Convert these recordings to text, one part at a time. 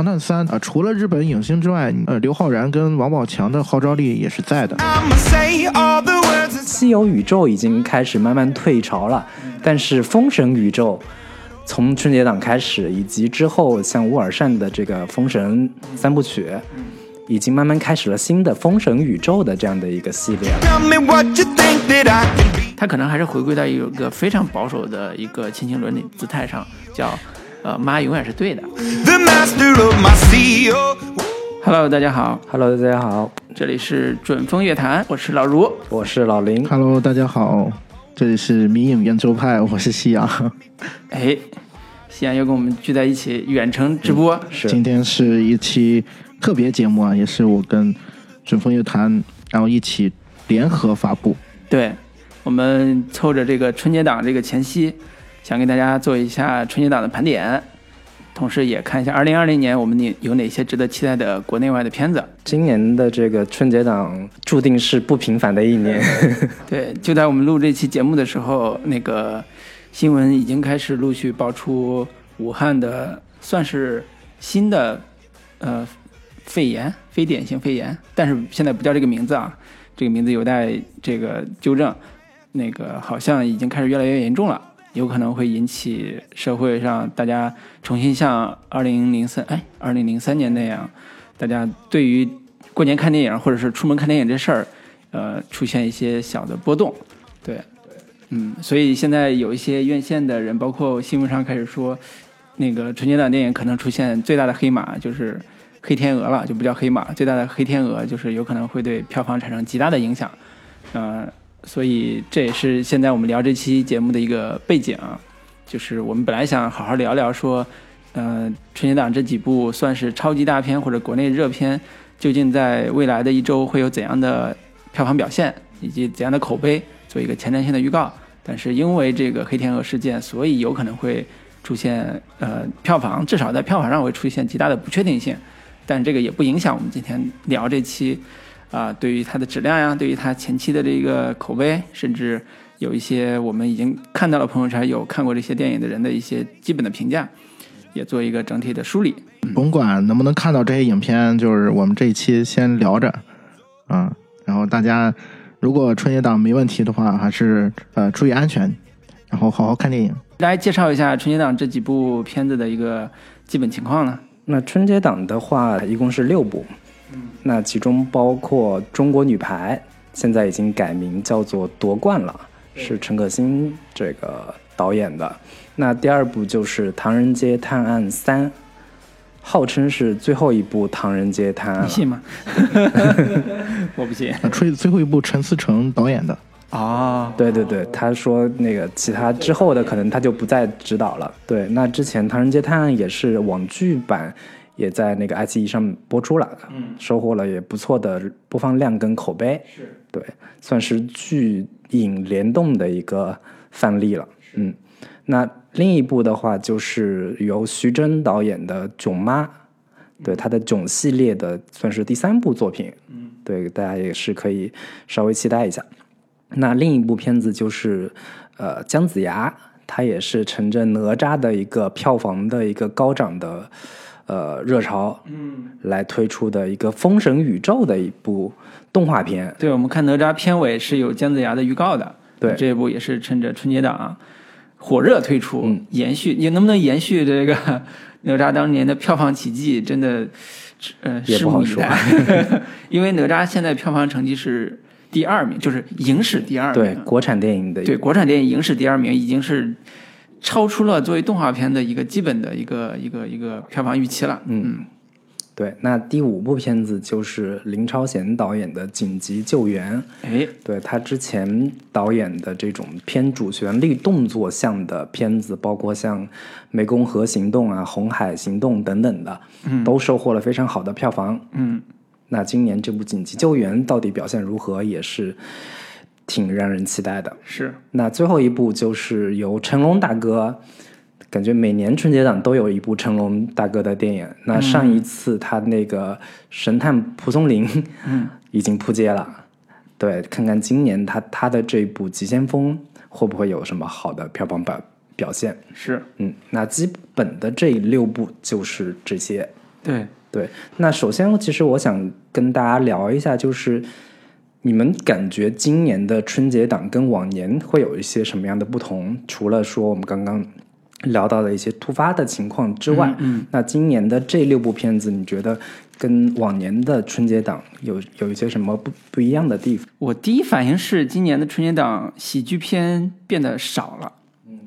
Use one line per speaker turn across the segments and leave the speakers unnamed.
唐探三》啊，除了日本影星之外，呃，刘昊然跟王宝强的号召力也是在的。
西游宇宙已经开始慢慢退潮了，但是封神宇宙从春节档开始，以及之后像乌尔善的这个封神三部曲，已经慢慢开始了新的封神宇宙的这样的一个系列了。
他可能还是回归到一个非常保守的一个亲情伦理姿态上，叫呃妈永远是对的。Hello，大家好。
Hello，大家好，
这里是准风乐坛，我是老卢。
我是老林。
Hello，大家好，这里是迷影圆周派，我是夕阳。
哎，夕阳又跟我们聚在一起远程直播，
是
今天是一期特别节目啊，也是我跟准风乐坛然后一起联合发布。
对，我们凑着这个春节档这个前夕，想给大家做一下春节档的盘点，同时也看一下2020年我们有哪些值得期待的国内外的片子。
今年的这个春节档注定是不平凡的一年。
对，就在我们录这期节目的时候，那个新闻已经开始陆续爆出武汉的算是新的呃肺炎，非典型肺炎，但是现在不叫这个名字啊，这个名字有待这个纠正。那个好像已经开始越来越严重了，有可能会引起社会上大家重新像二零零三哎二零零三年那样，大家对于过年看电影或者是出门看电影这事儿，呃，出现一些小的波动，对，嗯，所以现在有一些院线的人，包括新闻上开始说，那个春节档电影可能出现最大的黑马就是黑天鹅了，就不叫黑马，最大的黑天鹅就是有可能会对票房产生极大的影响，呃，所以这也是现在我们聊这期节目的一个背景，就是我们本来想好好聊聊说，呃，春节档这几部算是超级大片或者国内热片，究竟在未来的一周会有怎样的票房表现，以及怎样的口碑，做一个前瞻性的预告。但是因为这个黑天鹅事件，所以有可能会出现呃票房，至少在票房上会出现极大的不确定性。但这个也不影响我们今天聊这期啊、对于它的质量呀，对于它前期的这个口碑，甚至有一些我们已经看到了朋友圈有看过这些电影的人的一些基本的评价，也做一个整体的梳理。
甭管能不能看到这些影片，就是我们这一期先聊着，啊，然后大家如果春节档没问题的话，还是呃注意安全，然后好好看电影。
来介绍一下春节档这几部片子的一个基本情况呢？
那春节档的话，一共是六部，那其中包括《中国女排》，现在已经改名叫做《夺冠》了，是陈可辛这个导演的。那第二部就是《唐人街探案三》，号称是最后一部《唐人街探案》了。
你信吗？我不信。
啊，最最后一部陈思诚导演的，
啊，
对对对，他说那个其他之后的可能他就不再指导了。对，那之前《唐人街探案》也是网剧版，也在那个爱奇艺上播出了，
嗯，
收获了也不错的播放量跟口碑。
是
对，算是剧影联动的一个范例了。嗯，那另一部的话就是由徐峥导演的《囧妈》，对他的《囧》系列的算是第三部作品。
嗯，
对，大家也是可以稍微期待一下。那另一部片子就是呃姜子牙，他也是乘着哪吒的一个票房的一个高涨的呃热潮，
嗯，
来推出的一个封神宇宙的一部动画片。
对，我们看哪吒片尾是有姜子牙的预告的。
对
这一部也是趁着春节档火热推出，
嗯
延续你能不能延续这个 哪吒当年的票房奇迹，真的，呃，拭
也不好说。
因为哪吒现在票房成绩是第二名，就是影史第二名。
对国产电影的
对国产电影影史第二名，已经是超出了作为动画片的一个基本的一个一个一个票房预期了。嗯，
对，那第五部片子就是林超贤导演的《紧急救援》。
哎，
对他之前导演的这种偏主旋律动作向的片子，包括像《湄公河行动》啊、《红海行动》等等的，都收获了非常好的票房。
嗯，
那今年这部《紧急救援》到底表现如何，也是挺让人期待的。
是
那最后一部就是由成龙大哥，感觉每年春节档都有一部成龙大哥的电影。那上一次他那个《神探蒲松龄》，
嗯，
已经扑街了。对，看看今年他他的这部《急先锋》会不会有什么好的票房表表现？
是，
嗯，那基本的这六部就是这些。
对，
对，那首先其实我想跟大家聊一下，就是你们感觉今年的春节档跟往年会有一些什么样的不同？除了说我们刚刚聊到的一些突发的情况之外，
嗯，
那今年的这六部片子，你觉得跟往年的春节档有有一些什么不不一样的地方？
我第一反应是今年的春节档喜剧片变得少了。嗯，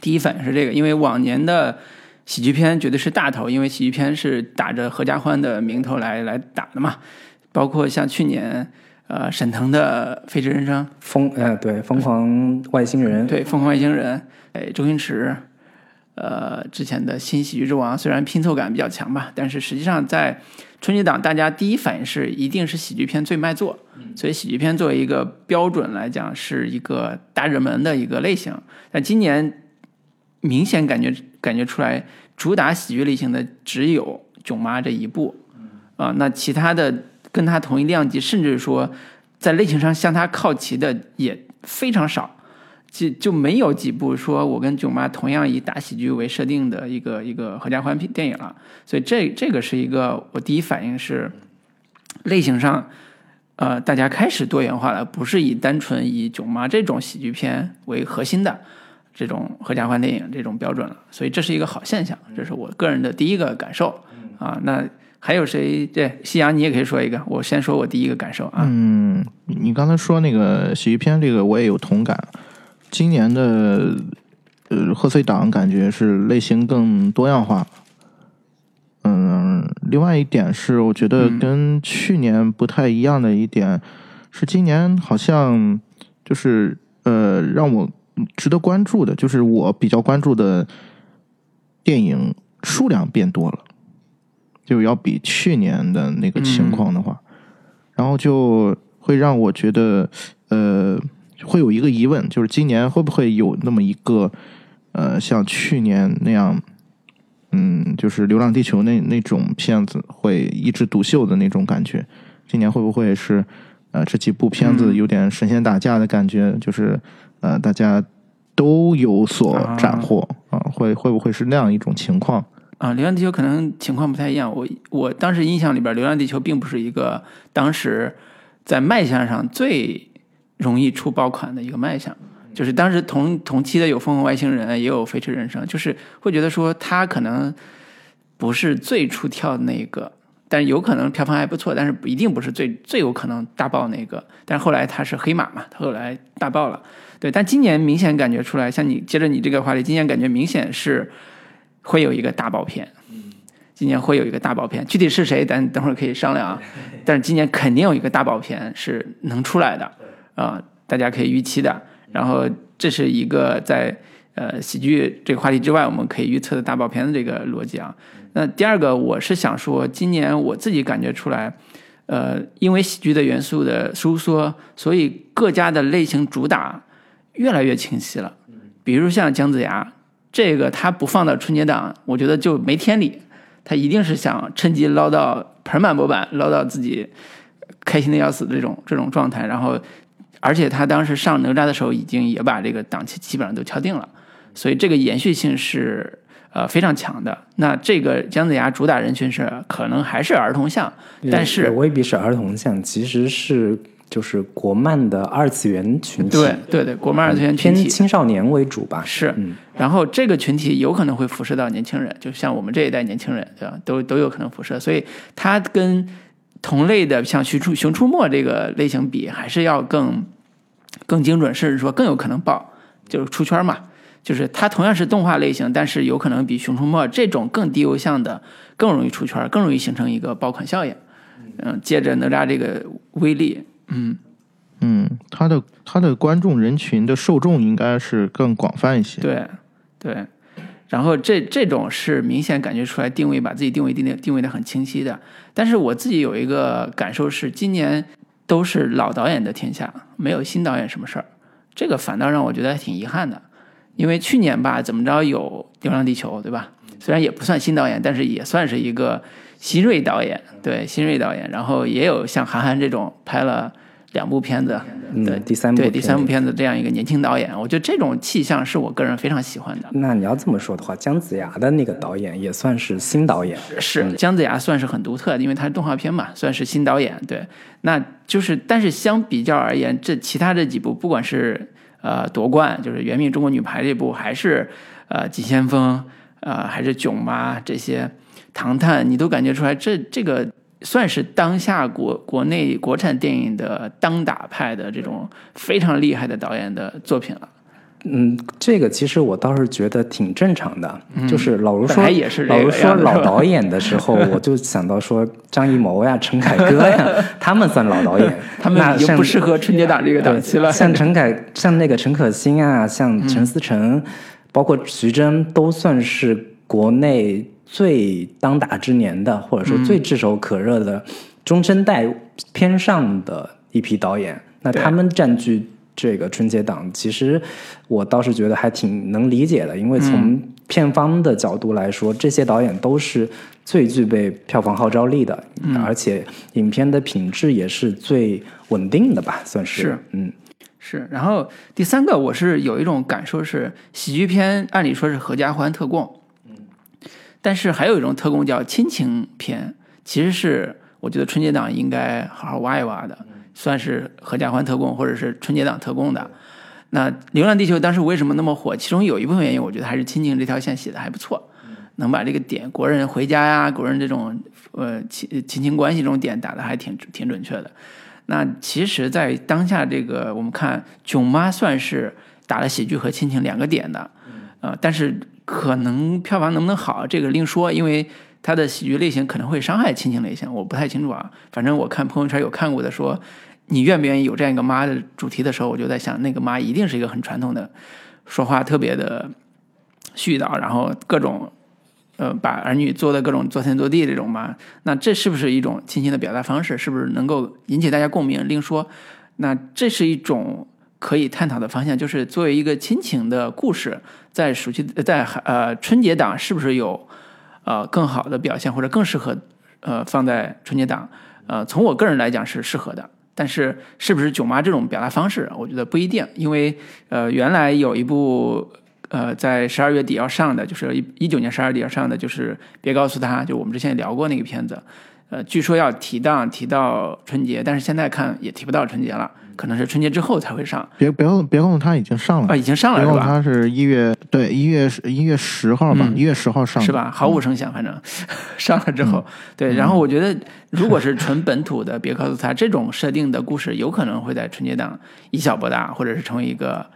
第一反应是这个，因为往年的喜剧片绝对是大头，因为喜剧片是打着合家欢的名头来来打的嘛。包括像去年呃沈腾的《飞驰人生》，
疯呃对疯狂外星人，
对《疯狂外星人》，哎周星驰，呃之前的新喜剧之王，虽然拼凑感比较强吧，但是实际上在春节档，大家第一反应是一定是喜剧片最卖座，所以喜剧片作为一个标准来讲，是一个大热门的一个类型。但今年明显感觉感觉出来，主打喜剧类型的只有《囧妈》这一部，啊，那其他的跟它同一量级，甚至说在类型上向它靠齐的也非常少。就就没有几部说我跟囧妈同样以打喜剧为设定的一个一个合家欢片电影了，所以这这个是一个我第一反应是类型上，呃，大家开始多元化了，不是以单纯以囧妈这种喜剧片为核心的这种合家欢电影这种标准了，所以这是一个好现象，这是我个人的第一个感受啊。那还有谁？对，夕阳你也可以说一个，我先说我第一个感受啊。
嗯，你刚才说那个喜剧片，这个我也有同感。今年的呃贺岁档感觉是类型更多样化。嗯，另外一点是，我觉得跟去年不太一样的一点是，今年好像就是呃让我值得关注的，就是我比较关注的电影数量变多了，就要比去年的那个情况的话，然后就会让我觉得呃。会有一个疑问，就是今年会不会有那么一个，呃，像去年那样，嗯，就是《流浪地球》那那种片子会一枝独秀的那种感觉？今年会不会是，呃，这几部片子有点神仙打架的感觉？就是呃，大家都有所斩获啊？会会不会是那样一种情况？
啊，《流浪地球》可能情况不太一样。我我当时印象里边，《流浪地球》并不是一个当时在卖相上最。容易出爆款的一个卖相，就是当时同同期的有《疯狂外星人》，也有《飞驰人生》，就是会觉得说它可能不是最出挑的那个，但是有可能票房还不错，但是不一定不是最最有可能大爆那个。但是后来它是黑马嘛，它后来大爆了。对，但今年明显感觉出来，像你接着你这个话题，今年感觉明显是会有一个大爆片。今年会有一个大爆片，具体是谁，咱等会儿可以商量啊。但是今年肯定有一个大爆片是能出来的。啊，大家可以预期的。然后这是一个在呃喜剧这个话题之外，我们可以预测的大爆片的这个逻辑啊。那第二个，我是想说，今年我自己感觉出来，呃，因为喜剧的元素的收缩，所以各家的类型主打越来越清晰了。比如像姜子牙，这个他不放到春节档，我觉得就没天理。他一定是想趁机捞到盆满钵满，捞到自己开心的要死的这种这种状态，然后。而且他当时上哪吒的时候，已经也把这个档期基本上都敲定了，所以这个延续性是呃非常强的。那这个姜子牙主打人群是可能还是儿童向，但是
未必是儿童向，其实是就是国漫的二次元群体。
对对对，国漫二次元
偏青少年为主吧。
是，然后这个群体有可能会辐射到年轻人，就像我们这一代年轻人，对吧？都都有可能辐射，所以它跟。同类的像《熊出熊出没》这个类型比，还是要更更精准，甚至说更有可能爆，就是出圈嘛。就是它同样是动画类型，但是有可能比《熊出没》这种更低邮向的更容易出圈，更容易形成一个爆款效应。嗯，借着哪吒这个威力，嗯
嗯，他的他的观众人群的受众应该是更广泛一些。
对对。然后这这种是明显感觉出来定位，把自己定位定定定位的很清晰的。但是我自己有一个感受是，今年都是老导演的天下，没有新导演什么事儿。这个反倒让我觉得挺遗憾的，因为去年吧，怎么着有《流浪地球》，对吧？虽然也不算新导演，但是也算是一个新锐导演，对新锐导演。然后也有像韩寒这种拍了两部片子，
嗯
对
第三部
对第三部
片
片子这样一个年轻导演，我觉得这种气象是我个人非常喜欢的。
那你要这么说的话，姜子牙的那个导演也算是新导演，
是姜子牙算是很独特的，因为他是动画片嘛，算是新导演。对，那就是但是相比较而言，这其他这几部，不管是呃夺冠，就是《原命中国女排》这部，还是呃《急先锋》，呃还是《囧妈》这些《唐探》，你都感觉出来这这个。算是当下国国内国产电影的当打派的这种非常厉害的导演的作品了。
嗯，这个其实我倒是觉得挺正常的，就是老卢说
也是
老卢说老导演的时候，我就想到说张艺谋呀、陈凯歌呀，他们算老导演，
他们已经不适合春节档这个档期了。
像陈凯，像那个陈可辛啊，像陈思诚，包括徐峥，都算是国内最当打之年的，或者说最炙手可热的中生代偏上的一批导演。那他们占据这个春节档，其实我倒是觉得还挺能理解的，因为从片方的角度来说，这些导演都是最具备票房号召力的，而且影片的品质也是最稳定的吧，算是。
是。
嗯，
是，然后第三个我是有一种感受是，喜剧片按理说是合家欢特供，但是还有一种特供叫亲情片，其实是我觉得春节档应该好好挖一挖的，算是合家欢特供或者是春节档特供的。那《流浪地球》当时为什么那么火？其中有一部分原因，我觉得还是亲情这条线写的还不错，能把这个点国人回家呀，国人这种呃亲亲情关系这种点打的还挺挺准确的。那其实，在当下这个，我们看《囧妈》算是打了喜剧和亲情两个点的，呃，但是可能票房能不能好，这个另说，因为它的喜剧类型可能会伤害亲情类型，我不太清楚啊。反正我看朋友圈有看过的说，你愿不愿意有这样一个妈的主题的时候，我就在想，那个妈一定是一个很传统的，说话特别的絮叨，然后各种。呃，把儿女做的各种作天作地这种妈，那这是不是一种亲情的表达方式？是不是能够引起大家共鸣？另说，那这是一种可以探讨的方向，就是作为一个亲情的故事，在暑期在呃春节档是不是有呃更好的表现，或者更适合呃放在春节档？呃，从我个人来讲是适合的，但是是不是囧妈这种表达方式，我觉得不一定，因为呃原来有一部。呃，在十二月底要上的，就是一一九年十二月底要上的，就是别告诉他，就我们之前也聊过那个片子，呃，据说要提档提到春节，但是现在看也提不到春节了，可能是春节之后才会上
别别告别告诉他已经上了
啊，已经上了是吧？
他是一月对一月一月十号吧，一月十号上
是吧？毫无声响，反正 上了之后，对。然后我觉得，如果是纯本土的，别告诉他这种设定的故事，有可能会在春节档以小博大，或者是成为一个。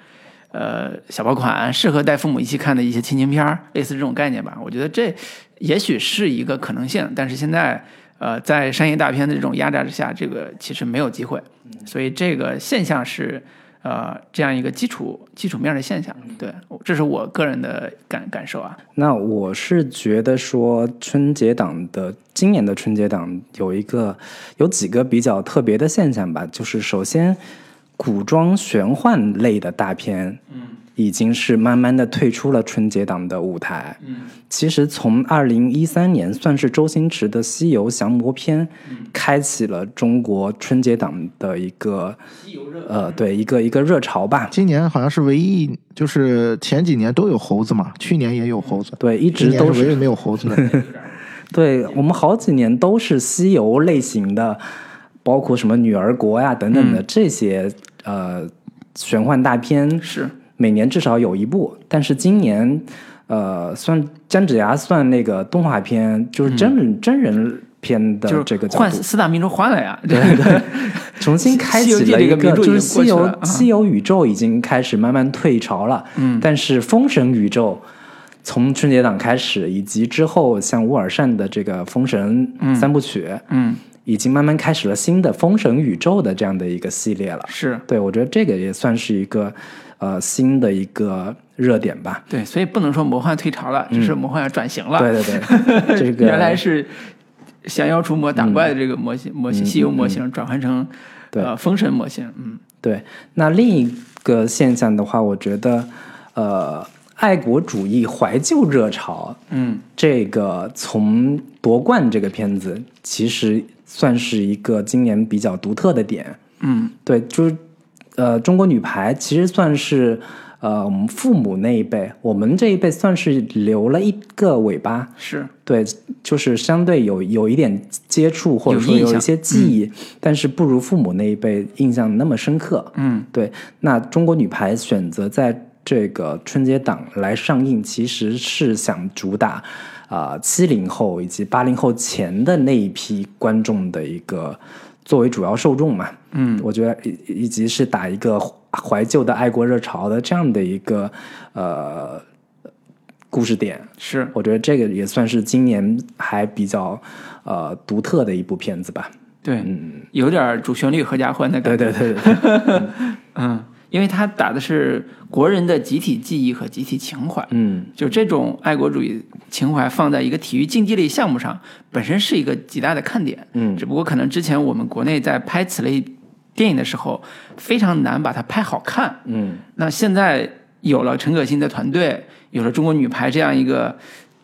呃，小爆款适合带父母一起看的一些亲情片儿，类似这种概念吧。我觉得这也许是一个可能性，但是现在呃，在商业大片的这种压榨之下，这个其实没有机会。所以这个现象是呃这样一个基础基础面的现象。对，这是我个人的感感受啊。
那我是觉得说春节档的今年的春节档有一个有几个比较特别的现象吧，就是首先。古装玄幻类的大片，
嗯，
已经是慢慢的退出了春节档的舞台。
嗯，
其实从二零一三年，算是周星驰的《西游降魔篇》开启了中国春节档的一个呃，对一个一个热潮吧。
今年好像是唯一，就是前几年都有猴子嘛，去年也有猴子，
对，一直都
是唯一没有猴子的。
对我们好几年都是西游类型的，包括什么女儿国呀等等的这些。呃，玄幻大片
是
每年至少有一部，但是今年，呃，算姜子牙算那个动画片，就是真人、真人片的这个
换四大名著换了呀，
对对，重新开启了一个，就是西游西游宇宙已经开始慢慢退潮了，
嗯，
但是封神宇宙从春节档开始，以及之后像乌尔善的这个封神三部曲，
嗯。
已经慢慢开始了新的封神宇宙的这样的一个系列了，
是。
对我觉得这个也算是一个呃新的一个热点吧。
对，所以不能说魔幻退潮了，只是魔幻要转型了。
对对对，这个
原来是降妖除魔打怪的这个模型模型，西游模型转换成呃封神模型。嗯，
对。那另一个现象的话，我觉得呃爱国主义怀旧热潮，
嗯，
这个从夺冠这个片子其实。算是一个今年比较独特的点，
嗯
对，就是呃，中国女排其实算是呃我们父母那一辈，我们这一辈算是留了一个尾巴。
是
对，就是相对有有一点接触，或者说
有
一些记忆，但是不如父母那一辈印象那么深刻。
嗯
对，那中国女排选择在这个春节档来上映，其实是想主打啊七零后以及八零后前的那一批观众的一个作为主要受众嘛。
嗯
我觉得以以及是打一个怀旧的爱国热潮的这样的一个呃故事点。
是
我觉得这个也算是今年还比较呃独特的一部片子吧。
对，
嗯，
有点主旋律合家欢的感觉。
对对对对，
嗯，因为他打的是国人的集体记忆和集体情怀。
嗯
就这种爱国主义情怀放在一个体育竞技类项目上，本身是一个极大的看点。
嗯
只不过可能之前我们国内在拍此类电影的时候，非常难把它拍好看。
嗯
那现在有了陈可辛的团队，有了中国女排这样一个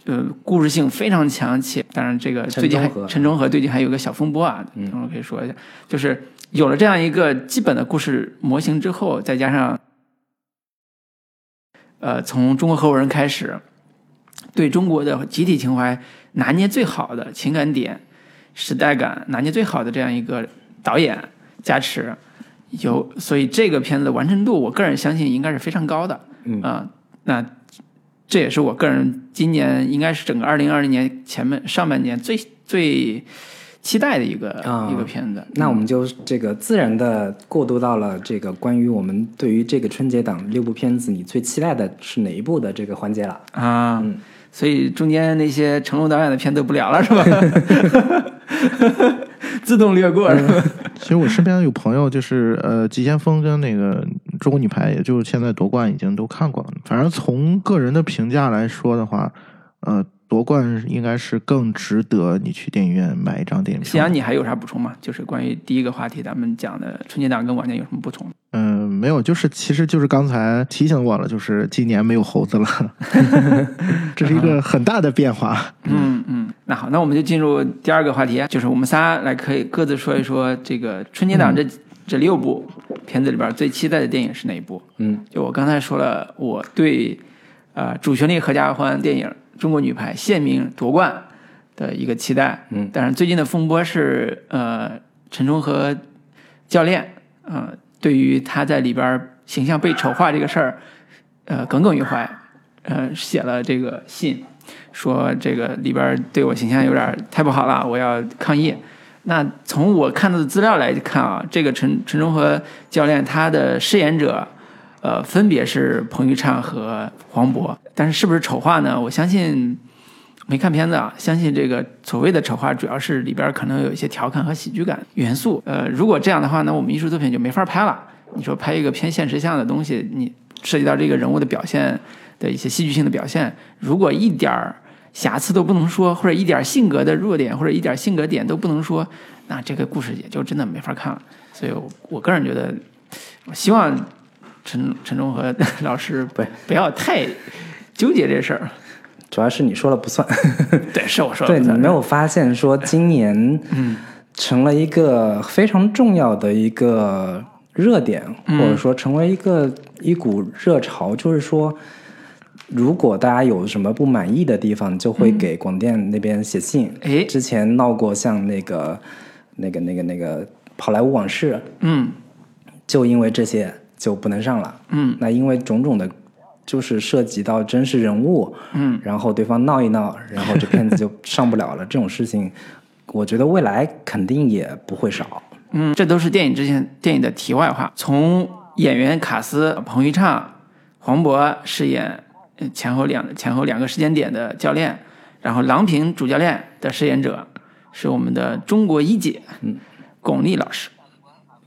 呃故事性非常强，且当然这个最近还陈忠和最近还有个小风波啊，
嗯
等会儿可以说一下，就是有了这样一个基本的故事模型之后，再加上呃从中国合伙人开始，对中国的集体情怀拿捏最好的情感点、时代感拿捏最好的这样一个导演加持，有，所以这个片子的完成度，我个人相信应该是非常高的。
嗯
啊、那这也是我个人今年应该是整个二零二零年前面上半年最最期待的一个、
啊
一个片子。
那我们就这个自然的过渡到了这个关于我们对于这个春节档六部片子，你最期待的是哪一部的这个环节了？
啊，
嗯
所以中间那些成龙导演的片都不聊了是吧？自动略过是吧？
其实我身边有朋友，就是呃，急先锋跟那个中国女排，也就是现在夺冠已经都看过了。反正从个人的评价来说的话，呃，夺冠应该是更值得你去电影院买一张电影票
夕阳，。你还有啥补充吗？就是关于第一个话题，咱们讲的春节档跟往年有什么不同？
嗯、没有，就是其实就是刚才提醒我了，就是今年没有猴子了，这是一个很大的变化。
嗯嗯，那好，那我们就进入第二个话题，就是我们仨来可以各自说一说这个春节档这、这六部片子里边最期待的电影是哪一部？
嗯
就我刚才说了，我对呃主旋律合家欢电影《中国女排》现名夺冠的一个期待。
嗯
但是最近的风波是呃陈忠和教练呃对于他在里边形象被丑化这个事儿呃耿耿于怀，呃写了这个信，说这个里边对我形象有点太不好了，我要抗议。那从我看到的资料来看啊，这个陈陈忠和教练他的饰演者，呃，分别是彭昱畅和黄渤。但是是不是丑化呢？我相信没看片子啊，相信这个所谓的丑化，主要是里边可能有一些调侃和喜剧感元素。呃，如果这样的话，那我们艺术作品就没法拍了。你说拍一个偏现实向的东西，你涉及到这个人物的表现的一些戏剧性的表现，如果一点儿瑕疵都不能说，或者一点性格的弱点或者一点性格点都不能说，那这个故事也就真的没法看了。所以我，我个人觉得，我希望陈陈忠和老师
不
不要太纠结这事儿。
主要是你说了不算。
对，是我说的
对。你没有发现说今年
嗯
成了一个非常重要的一个热点，
嗯
或者说成为一个一股热潮，就是说。如果大家有什么不满意的地方，就会给广电那边写信。
哎
之前闹过像那个、那个、那个、那个《好莱坞往事》，
嗯
就因为这些就不能上了。
嗯
那因为种种的，就是涉及到真实人物，
嗯
然后对方闹一闹，然后这片子就上不了了。这种事情，我觉得未来肯定也不会少。
嗯，这都是电影之前电影的题外话。从演员卡斯，彭昱畅、黄渤饰演呃前后两前后两个时间点的教练，然后郎平主教练的饰演者是我们的中国一姐，
嗯，
巩俐老师。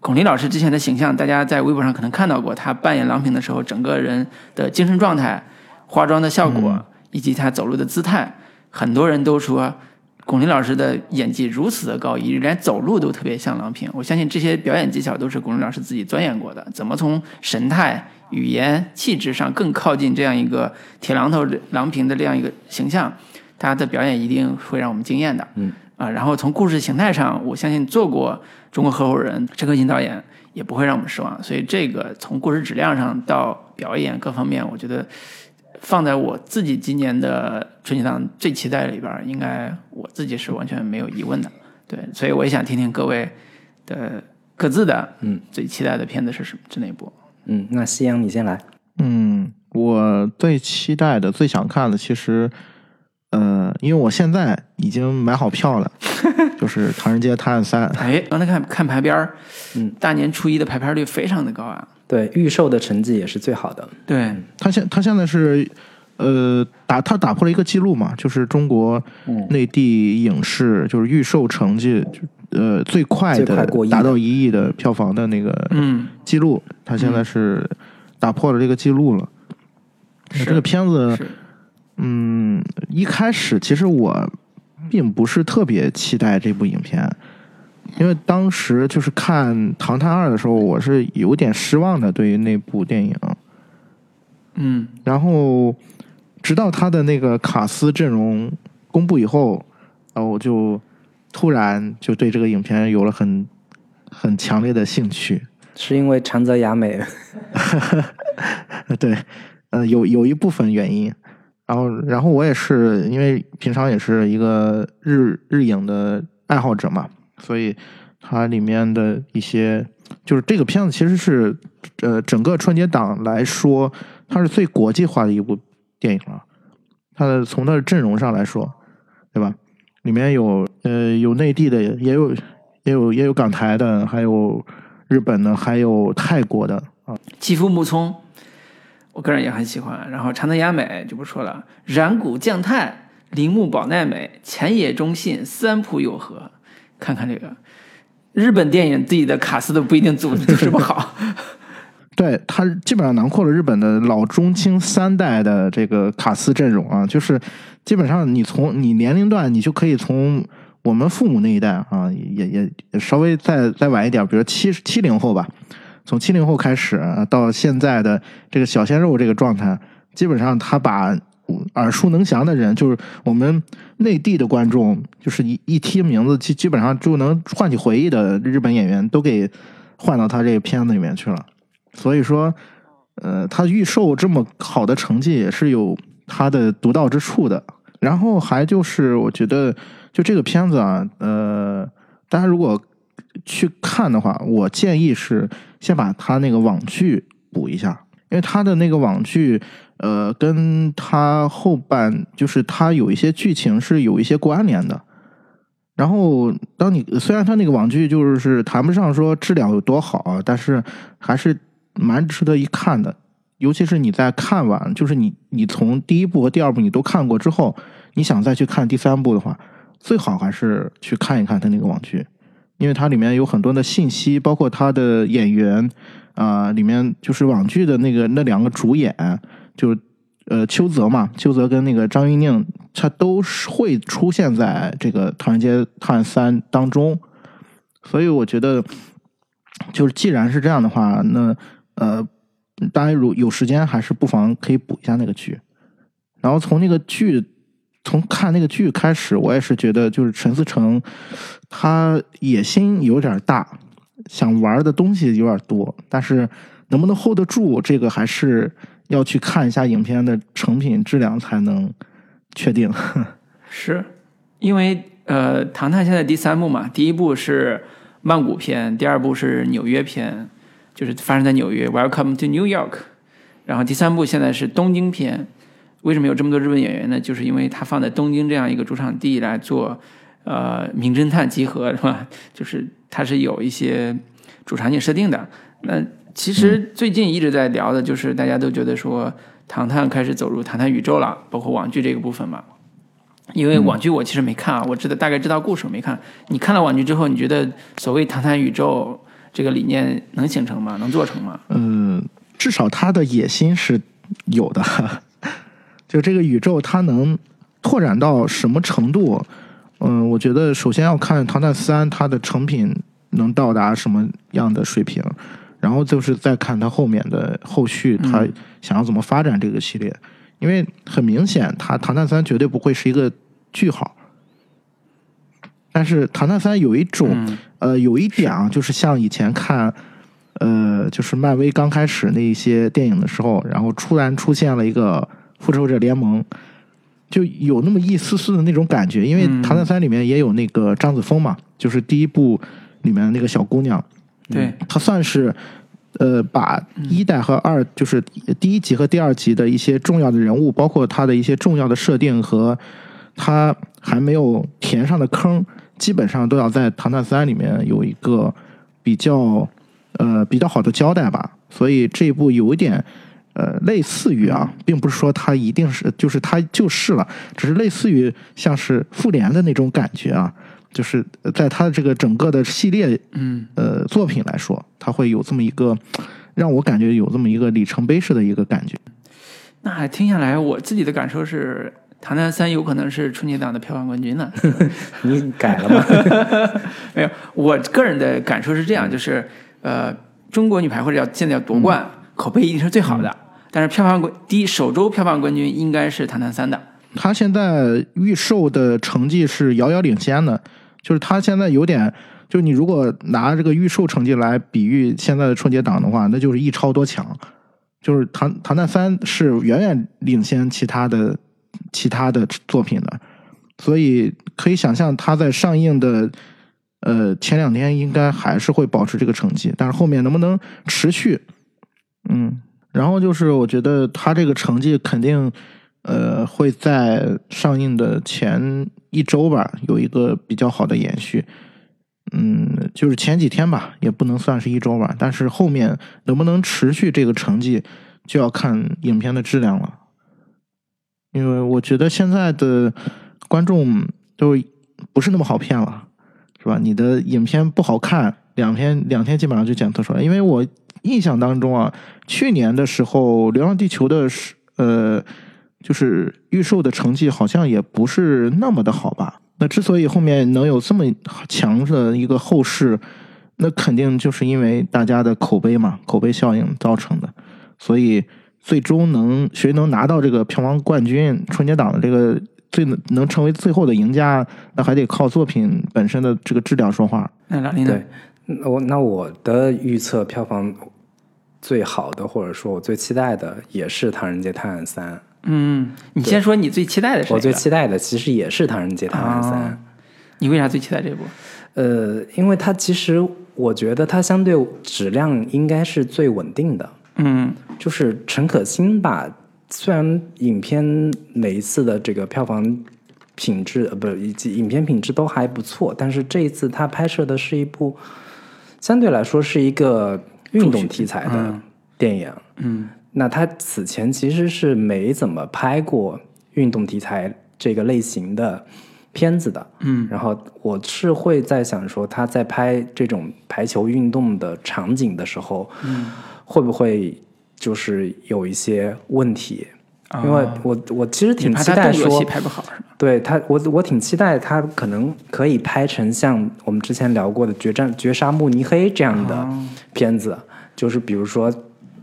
巩俐老师之前的形象，大家在微博上可能看到过，她扮演郎平的时候，整个人的精神状态、化妆的效果、以及她走路的姿态，很多人都说巩俐老师的演技如此的高，以至于连走路都特别像郎平。我相信这些表演技巧都是巩俐老师自己钻研过的，怎么从神态、语言、气质上更靠近这样一个铁榔头郎平的这样一个形象，她的表演一定会让我们惊艳的。
嗯，
啊。然后从故事形态上，我相信做过《中国合伙人》陈可辛导演也不会让我们失望。所以这个从故事质量上到表演各方面，我觉得放在我自己今年的春节档最期待里边，应该我自己是完全没有疑问的。对，所以我也想听听各位的各自的
嗯
最期待的片子是什么是哪一部？
嗯，那夕阳你先来。
嗯，我最期待的、最想看的，其实，呃，因为我现在已经买好票了，就是《唐人街探案三》。
哎，刚才看看排片儿，
嗯，
大年初一的排片率非常的高啊。
对，预售的成绩也是最好的。
对，
他现他现在是，呃，打他打破了一个记录嘛，就是中国
嗯
内地影视就是预售成绩，就呃最快的达到一亿的票房的那个
嗯，
记录，他现在是打破了这个记录了。
是
这个片子，
是
嗯，一开始其实我并不是特别期待这部影片，因为当时就是看《唐探二》的时候，我是有点失望的，对于那部电影。
嗯
然后直到他的那个卡斯阵容公布以后，啊，我就突然就对这个影片有了很很强烈的兴趣。
是因为长泽雅美，
对，呃，有有一部分原因。然后，然后我也是因为平常也是一个日日影的爱好者嘛，所以它里面的一些就是这个片子其实是呃整个春节档来说，它是最国际化的一部电影了。它的从它的阵容上来说，对吧？里面有呃有内地的，也有也有也有港台的，还有日本的，还有泰国的啊。
吉夫木聪，我个人也很喜欢。然后长泽雅美就不说了，染谷将太、铃木保奈美、前野忠信、三浦友和，看看这个日本电影自己的卡斯都不一定组织这么好。
对，它基本上囊括了日本的老中青三代的这个卡斯阵容啊，就是基本上你从你年龄段，你就可以从我们父母那一代啊，也也也稍微再再晚一点，比如七七零后吧，从七零后开始到现在的这个小鲜肉这个状态，基本上他把耳熟能详的人，就是我们内地的观众，就是一一提名字，基基本上就能唤起回忆的日本演员，都给换到他这个片子里面去了。所以说，呃，他预售这么好的成绩也是有他的独到之处的。然后还就是，我觉得就这个片子啊，呃，大家如果去看的话，我建议是先把他那个网剧补一下，因为他的那个网剧，呃，跟他后半就是他有一些剧情是有一些关联的。然后，当你虽然他那个网剧就是谈不上说质量有多好啊，但是还是蛮值得一看的。尤其是你在看完，就是你你从第一部和第二部你都看过之后，你想再去看第三部的话，最好还是去看一看他那个网剧，因为它里面有很多的信息，包括他的演员啊、里面就是网剧的那个那两个主演，就呃邱泽嘛，邱泽跟那个张钰宁，他都是会出现在这个《唐人街探案三》当中，所以我觉得，就是既然是这样的话，那呃，大家如有时间，还是不妨可以补一下那个剧。然后从那个剧，从看那个剧开始，我也是觉得，就是陈思诚他野心有点大，想玩的东西有点多，但是能不能 hold 得住，这个还是要去看一下影片的成品质量才能确定。
是因为呃，《唐探》现在第三部嘛，第一部是曼谷篇，第二部是纽约篇，就是发生在纽约，Welcome to New York。然后第三部现在是东京篇。为什么有这么多日本演员呢？就是因为他放在东京这样一个主场地来做呃名侦探集合，是吧？就是它是有一些主场景设定的。那其实最近一直在聊的就是大家都觉得说《唐探》开始走入唐探宇宙了，包括网剧这个部分嘛。因为网剧我其实没看啊，我知道大概知道故事，我没看。你看了网剧之后，你觉得所谓唐探宇宙这个理念能形成吗？能做成吗？
嗯，至少他的野心是有的。就这个宇宙，它能拓展到什么程度？嗯，我觉得首先要看《唐探三》它的成品能到达什么样的水平，然后就是再看它后面的后续，它想要怎么发展这个系列。因为很明显，它《唐探三》绝对不会是一个句号。但是《唐探三》有一种、
嗯
呃，有一点啊，就是像以前看，呃，就是漫威刚开始那一些电影的时候，然后突然出现了一个复仇者联盟，就有那么一丝丝的那种感觉。因为
嗯《
唐探三》里面也有那个张子枫嘛，就是第一部里面那个小姑娘，
对，
她算是呃把一代和二，就是第一集和第二集的一些重要的人物，包括她的一些重要的设定和她还没有填上的坑，基本上都要在《唐探三》里面有一个比较呃比较好的交代吧。所以这一部有一点。呃，类似于啊，并不是说它一定是，就是它就是了，只是类似于像是复联的那种感觉啊，就是在它的这个整个的系列
嗯
呃作品来说，它会有这么一个让我感觉有这么一个里程碑式的一个感觉。
那听下来，我自己的感受是，《唐探三》有可能是春节档的票房冠军呢。
你改了吗？
没有，我个人的感受是这样，就是呃，中国女排或者要现在要夺冠，口碑一定是最好的，但是票房冠第一首周票房冠军应该是《唐探三》的。
他现在预售的成绩是遥遥领先的，就是他现在有点，就是你如果拿这个预售成绩来比喻现在的春节档的话，那就是一超多强，就是唐《唐探三》是远远领先其他的其他的作品的，所以可以想象他在上映的呃前两天应该还是会保持这个成绩，但是后面能不能持续，嗯，然后就是我觉得他这个成绩肯定。呃，会在上映的前一周吧，有一个比较好的延续。嗯，就是前几天吧，也不能算是一周吧，但是后面能不能持续这个成绩，就要看影片的质量了。因为我觉得现在的观众都不是那么好骗了，是吧？你的影片不好看，两天两天基本上就检测出来。因为我印象当中啊，去年的时候，《流浪地球》的是呃。就是预售的成绩好像也不是那么的好吧？那之所以后面能有这么强的一个后势，那肯定就是因为大家的口碑嘛，口碑效应造成的。所以最终能谁能拿到这个票房冠军，春节档的这个最能成为最后的赢家，那还得靠作品本身的这个质量说话。
那老林呢？
对，那我那我的预测票房最好的，或者说我最期待的，也是《唐人街探案三》。
嗯，你先说你最期待的是？
我最期待的其实也是《唐人街探案三》
啊你为啥最期待这部？
呃，因为它其实我觉得它相对质量应该是最稳定的。
嗯
就是陈可辛吧，虽然影片每一次的这个票房品质呃不以及影片品质都还不错，但是这一次他拍摄的是一部相对来说是一个运动题材的
嗯
电影。
嗯
那他此前其实是没怎么拍过运动题材这个类型的片子的，
嗯
然后我是会在想说，他在拍这种排球运动的场景的时候，
嗯
会不会就是有一些问题？
啊
因为我我其实挺期待说？对他，我我挺期待他可能可以拍成像我们之前聊过的《决战绝杀慕尼黑》这样的
哦
片子，就是比如说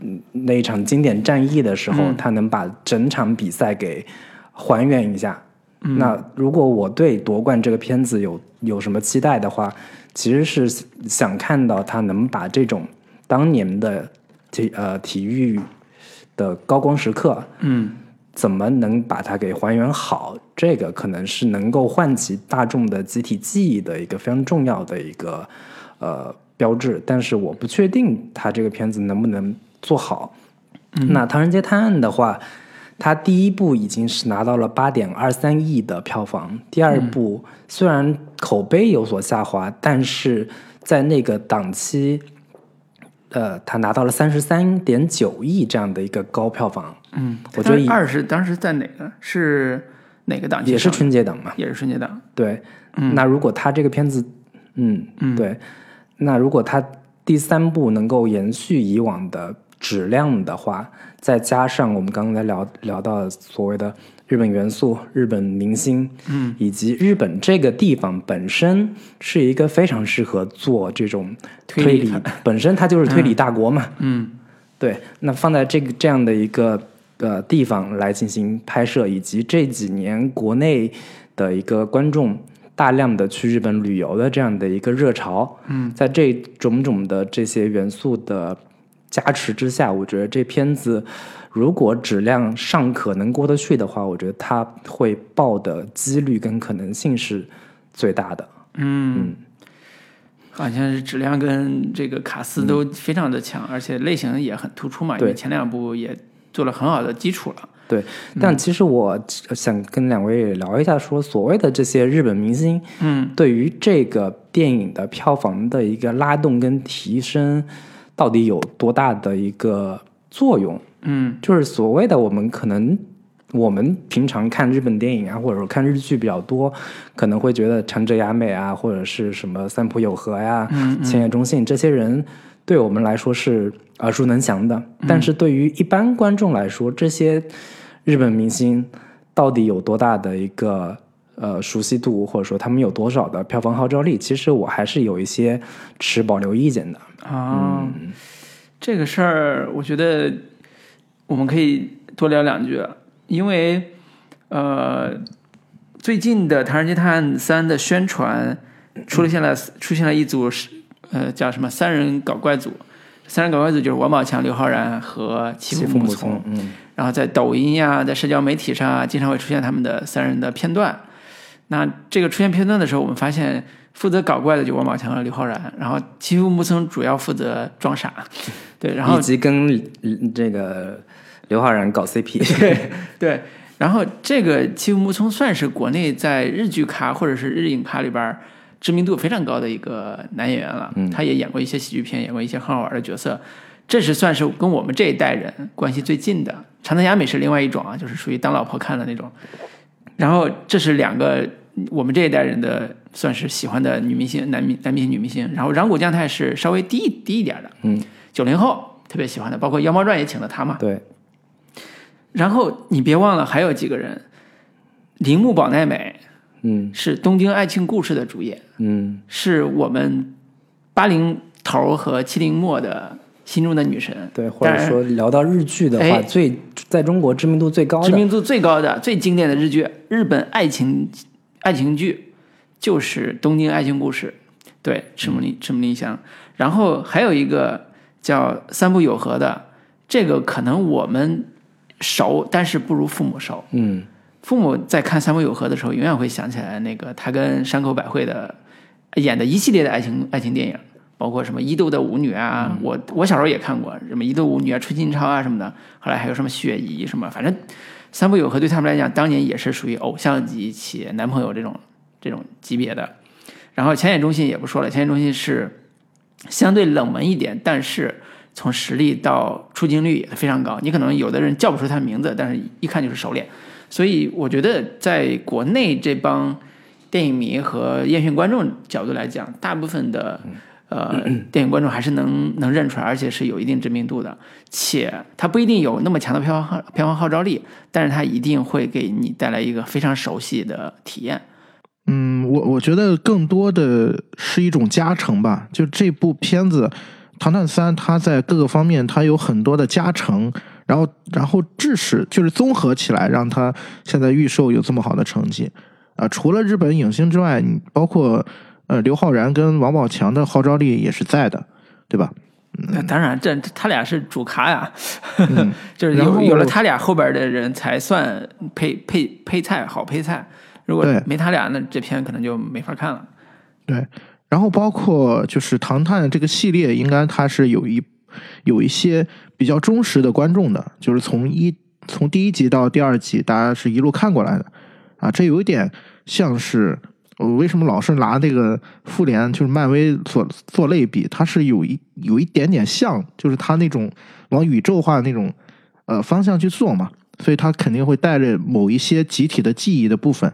嗯那一场经典战役的时候，
嗯
他能把整场比赛给还原一下。
嗯
那如果我对夺冠这个片子有有什么期待的话，其实是想看到他能把这种当年的体呃体育的高光时刻，
嗯
怎么能把它给还原好？这个可能是能够唤起大众的集体记忆的一个非常重要的一个呃标志。但是我不确定它这个片子能不能做好。那《唐人街探案》的话，它第一部已经是拿到了八点二三亿的票房，第二部虽然口碑有所下滑，但是在那个档期，呃，他拿到了三十三点九亿这样的一个高票房。
嗯，
我觉得以
二是当时在哪个是哪个档期
也是？春节档嘛。
也是春节档。
对，那如果他这个片子，嗯，对，那如果他第三部能够延续以往的质量的话，再加上我们刚才聊聊到所谓的日本元素、日本明星，嗯，以及日本这个地方本身是一个非常适合做这种
推
推，理。本身它就是推理大国嘛，
嗯。
对，那放在这个这样的一个呃地方来进行拍摄，以及这几年国内的一个观众大量的去日本旅游的这样的一个热潮。
嗯，
在这种种的这些元素的加持之下，我觉得这片子如果质量尚可能过得去的话，我觉得它会爆的几率跟可能性是最大的。
嗯，好像是质量跟这个卡斯都非常的强，而且类型也很突出嘛，因为
对
前两部也做了很好的基础了。
对，但其实我想跟两位聊一下说所谓的这些日本明星，
嗯，
对于这个电影的票房的一个拉动跟提升，到底有多大的一个作用？
嗯
就是所谓的我们可能我们平常看日本电影啊，或者说看日剧比较多，可能会觉得长泽雅美啊，或者是什么三浦友和呀、
嗯
千叶中信这些人，对我们来说是耳熟能详的。
嗯
但是对于一般观众来说，这些日本明星到底有多大的一个呃熟悉度，或者说他们有多少的票房号召力，其实我还是有一些持保留意见的。
啊，这个事儿我觉得我们可以多聊两句，因为呃，最近的《唐人街探案三》的宣传出现了出现了一组是呃叫什么三人搞怪组，三人搞怪组就是王宝强、刘昊然和齐
木
木聪
聪，，嗯，
然后在抖音呀、在社交媒体上啊，经常会出现他们的三人的片段。那这个出现片段的时候，我们发现负责搞怪的就王宝强和刘昊然，然后欺负木村主要负责装傻，对，然后
以及跟嗯这个刘昊然搞 CP，
对对，然后这个欺负木聪算是国内在日剧咖或者是日影咖里边知名度非常高的一个男演员了。
嗯
他也演过一些喜剧片，演过一些很好玩的角色，这是算是跟我们这一代人关系最近的。长泽雅美是另外一种啊，就是属于当老婆看的那种。然后这是两个我们这一代人的算是喜欢的女明星、男明男明星、女明星。然后染谷将太是稍微低一低一点的，
嗯，
九零后特别喜欢的，包括《妖猫传》也请了他嘛。
对，
然后你别忘了还有几个人，铃木保奈美
嗯。
是《东京爱情故事》的主演，
嗯。
是我们八零头和七零末的心中的女神，
对，或者说聊到日剧的话，
哎
最在中国知名度最高的，
知名度最高的、最经典的日剧，日本爱情爱情剧就是《东京爱情故事》，对，赤木
嗯。
林赤木林香。然后还有一个叫三浦友和的，这个可能我们熟，但是不如父母熟。
嗯
父母在看三浦友和的时候，永远会想起来那个他跟山口百惠的演的一系列的爱情爱情电影，包括什么伊豆的舞女啊，我我小时候也看过什么伊豆舞女啊、春金超啊什么的，后来还有什么雪姨什么，反正三浦友和对他们来讲，当年也是属于偶像级企业男朋友这种这种级别的。然后浅野忠信也不说了，浅野忠信是相对冷门一点，但是从实力到出镜率也非常高。你可能有的人叫不出他名字，但是一看就是熟脸。所以我觉得在国内这帮电影迷和烟熏观众角度来讲，大部分的呃电影观众还是能能认出来，而且是有一定知名度的。且他不一定有那么强的票房票房号召力，但是他一定会给你带来一个非常熟悉的体验。
嗯，我我觉得更多的是一种加成吧。就这部片子《唐探三》，它在各个方面它有很多的加成，然后然后致使就是综合起来，让它现在预售有这么好的成绩。啊、除了日本影星之外，你包括呃刘昊然跟王宝强的号召力也是在的，对吧？
那当然，这这他俩是主咖呀，
嗯
就是有有了他俩后边的人才算配配配菜好配菜。如果
对
没他俩，那这片可能就没法看了。
对，然后包括就是《唐探》这个系列，应该它是有一有一些比较忠实的观众的，就是从一从第一集到第二集，大家是一路看过来的啊，这有一点像是我为什么老是拿那个复联就是漫威做做类比，它是有一有一点点像，就是它那种往宇宙化那种呃方向去做嘛，所以它肯定会带着某一些集体的记忆的部分。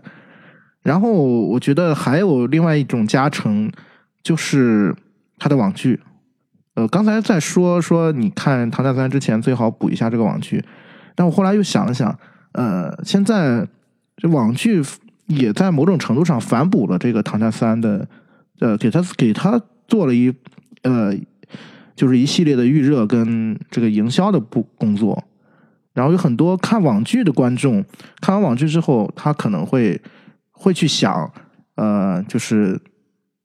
然后我觉得还有另外一种加成，就是它的网剧。呃，刚才在说说你看《唐探三》之前最好补一下这个网剧，但我后来又想了想，呃，现在这网剧也在某种程度上反哺了这个《唐探三》的，呃，给他给他做了一呃，就是一系列的预热跟这个营销的部工作。然后有很多看网剧的观众，看完网剧之后，他可能会会去想，呃，就是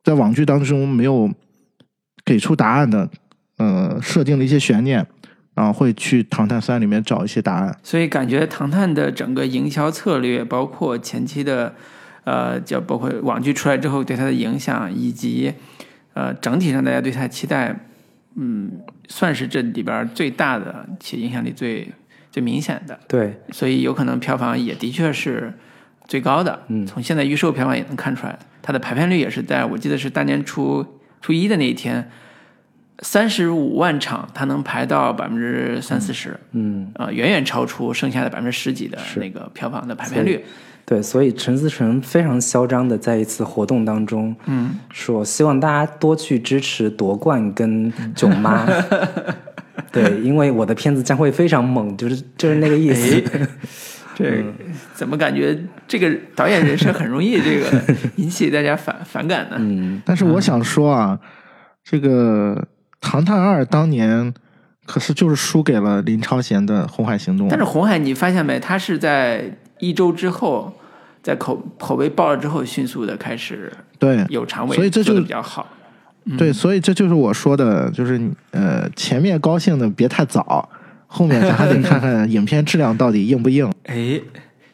在网剧当中没有给出答案的，呃，设定了一些悬念，然后会去《唐探三》里面找一些答案。
所以感觉《唐探》的整个营销策略，包括前期的，呃，叫包括网剧出来之后对它的影响，以及呃整体上大家对它期待，嗯，算是这里边最大的且影响力最最明显的。
对，
所以有可能票房也的确是最高的。
嗯
从现在预售票房也能看出来，它的排片率也是在我记得是大年初初一的那一天，三十五万场，它能排到百分之三四十，
嗯，
呃，远远超出剩下的百分之十几的那个票房的排片率。
对，所以陈思诚非常嚣张的在一次活动当中，
嗯，
说希望大家多去支持夺冠跟囧妈。对，因为我的片子将会非常猛，就是就是那个意思。
这怎么感觉这个导演人设很容易这个 引起大家反反感的？
嗯，
但是我想说啊，这个《唐探二》当年可是就是输给了林超贤的《红海行动》。
但是红海，你发现没？他是在一周之后，在口口碑爆了之后，迅速的开始
对
有长尾，
所以这就
比较好。
对，所以这就是我说的，就是呃，前面高兴的别太早，后面咱还得看看影片质量到底硬不硬。
哎，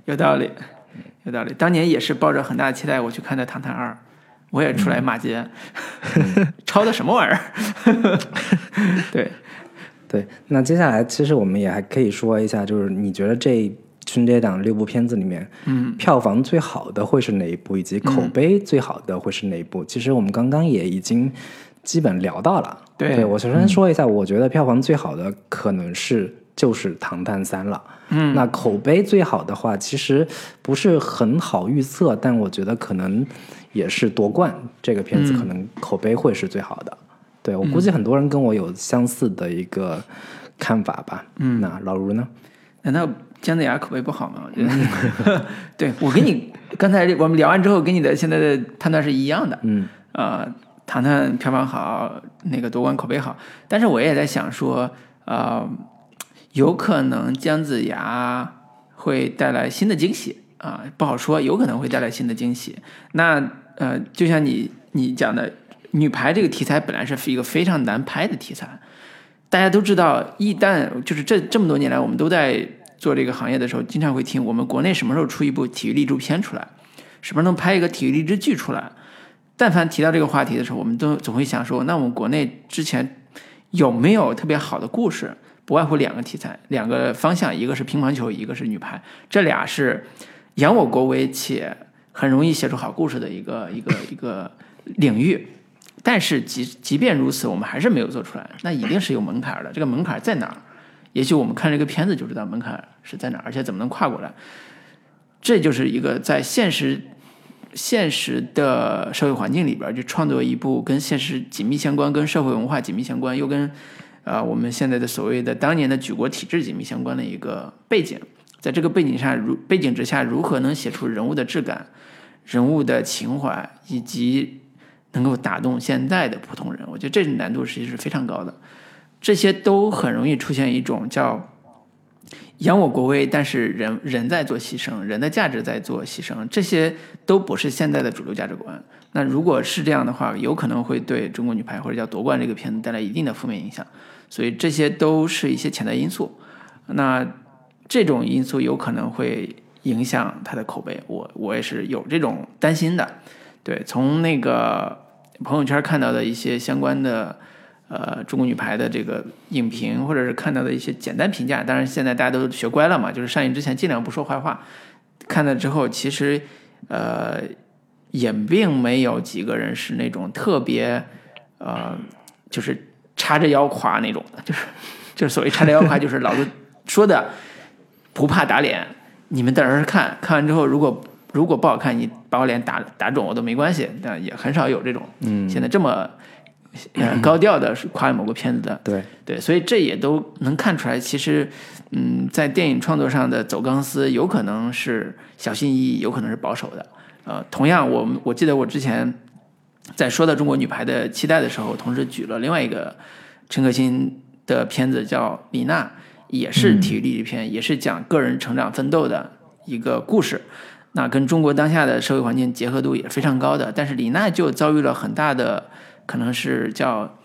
有道理，有道理。当年也是抱着很大的期待我去看的《唐探二》，我也出来骂街，抄的什么玩意儿？对，
对。那接下来其实我们也还可以说一下，就是你觉得这春节档六部片子里面，
嗯，
票房最好的会是哪一部，以及口碑最好的会是哪一部？其实我们刚刚也已经基本聊到了。
对
我首先说一下，我觉得票房最好的可能是就是《唐探三》了。
嗯，
那口碑最好的话，其实不是很好预测，但我觉得可能也是夺冠这个片子可能口碑会是最好的。对我估计很多人跟我有相似的一个看法吧。
嗯
那老卢呢？
难道姜子牙口碑不好吗？我觉得，对我跟你刚才我们聊完之后，跟你的现在的判断是一样的。
嗯
呃，唐探票房好，那个夺冠口碑好，但是我也在想说，呃，有可能姜子牙会带来新的惊喜啊、不好说，有可能会带来新的惊喜。那呃，就像你你讲的，女排这个题材本来是一个非常难拍的题材，大家都知道，一旦就是这这么多年来，我们都在做这个行业的时候，经常会听我们国内什么时候出一部体育励志片出来，什么时候能拍一个体育励志剧出来。但凡提到这个话题的时候，我们都总会想说，那我们国内之前有没有特别好的故事？不外乎两个题材，两个方向，一个是乒乓球，一个是女排，这俩是扬我国威且很容易写出好故事的一个一个一个领域。但是即即便如此，我们还是没有做出来，那一定是有门槛的。这个门槛在哪儿？也许我们看这个片子就知道门槛是在哪儿，而且怎么能跨过来。这就是一个在现实现实的社会环境里边儿，就创作一部跟现实紧密相关、跟社会文化紧密相关，又跟、呃我们现在的所谓的当年的举国体制紧密相关的一个背景。在这个背景下，如背景之下，如何能写出人物的质感、人物的情怀，以及能够打动现在的普通人？我觉得这难度实际是非常高的。这些都很容易出现一种叫扬我国威，但是人人在做牺牲，人的价值在做牺牲，这些都不是现在的主流价值观。那如果是这样的话，有可能会对中国女排或者叫夺冠这个片子带来一定的负面影响。所以这些都是一些潜在因素。那这种因素有可能会影响它的口碑，我我也是有这种担心的。对，从那个朋友圈看到的一些相关的呃中国女排的这个影评，或者是看到的一些简单评价，当然现在大家都学乖了嘛，就是上映之前尽量不说坏话。看了之后，其实呃也并没有几个人是那种特别呃就是叉着腰夸那种的，就是就是所谓叉着腰夸，就是老子说的不怕打脸，你们在这儿看看完之后，如果如果不好看，你把我脸打打肿我都没关系，但也很少有这种
嗯，
现在这么呃高调的夸某个片子的，
对，
对，所以这也都能看出来，其实嗯，在电影创作上的走钢丝，有可能是小心翼翼，有可能是保守的。呃，同样，我们我记得我之前在说到中国女排的期待的时候，同时举了另外一个陈可辛的片子叫《李娜》，也是体育励志片，也是讲个人成长奋斗的一个故事。那跟中国当下的社会环境结合度也非常高的。但是李娜就遭遇了很大的，可能是叫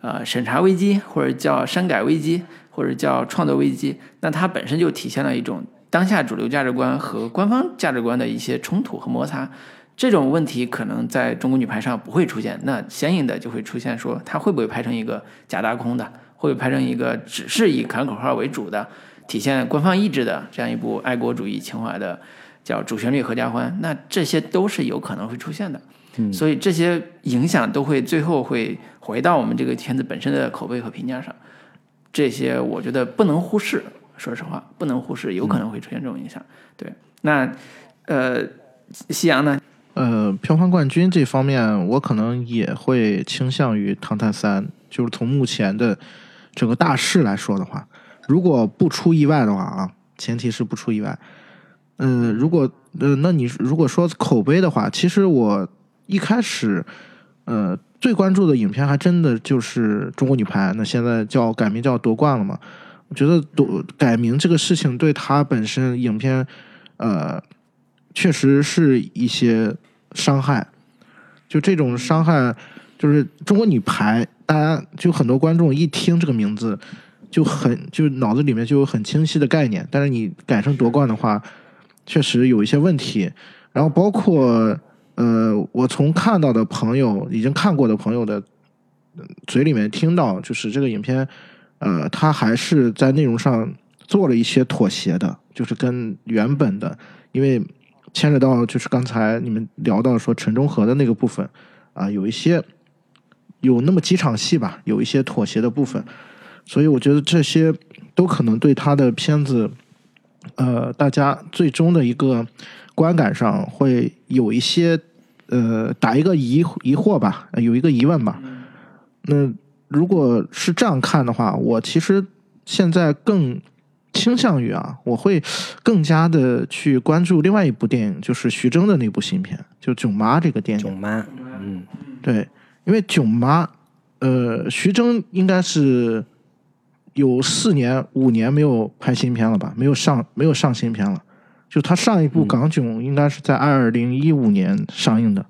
呃审查危机，或者叫删改危机，或者叫创作危机。那它本身就体现了一种当下主流价值观和官方价值观的一些冲突和摩擦。这种问题可能在中国女排上不会出现，那相应的就会出现说，它会不会拍成一个假大空的，会不会拍成一个只是以喊口号为主的，体现官方意志的这样一部爱国主义情怀的，叫主旋律合家欢？那这些都是有可能会出现的。
嗯
所以这些影响都会最后会回到我们这个片子本身的口碑和评价上，这些我觉得不能忽视。说实话，不能忽视，有可能会出现这种影响。对，那呃，夕阳呢？
呃，票房冠军这方面，我可能也会倾向于《唐探三》，就是从目前的整个大势来说的话，如果不出意外的话啊，前提是不出意外。嗯、如果呃，那你如果说口碑的话，其实我一开始呃最关注的影片还真的就是中国女排，那现在叫改名叫夺冠了嘛。我觉得夺改名这个事情对它本身影片呃确实是一些伤害，就这种伤害，就是中国女排，大家就很多观众一听这个名字，就很就脑子里面就有很清晰的概念，但是你改成夺冠的话，确实有一些问题。然后包括呃，我从看到的朋友已经看过的朋友的嘴里面听到，就是这个影片，呃，他还是在内容上做了一些妥协的，就是跟原本的，因为牵扯到就是刚才你们聊到说陈忠和的那个部分啊，有一些有那么几场戏吧，有一些妥协的部分，所以我觉得这些都可能对他的片子，呃，大家最终的一个观感上会有一些呃打一个疑疑惑吧，呃有一个疑问吧。那如果是这样看的话，我其实现在更倾向于啊，我会更加的去关注另外一部电影，就是徐峥的那部新片，就《囧妈》这个电影。
囧妈，嗯，
对，因为《囧妈》，呃，徐峥应该是有四年、五年没有拍新片了吧？没有上，没有上新片了。就他上一部《港囧》应该是在二零一五年上映的，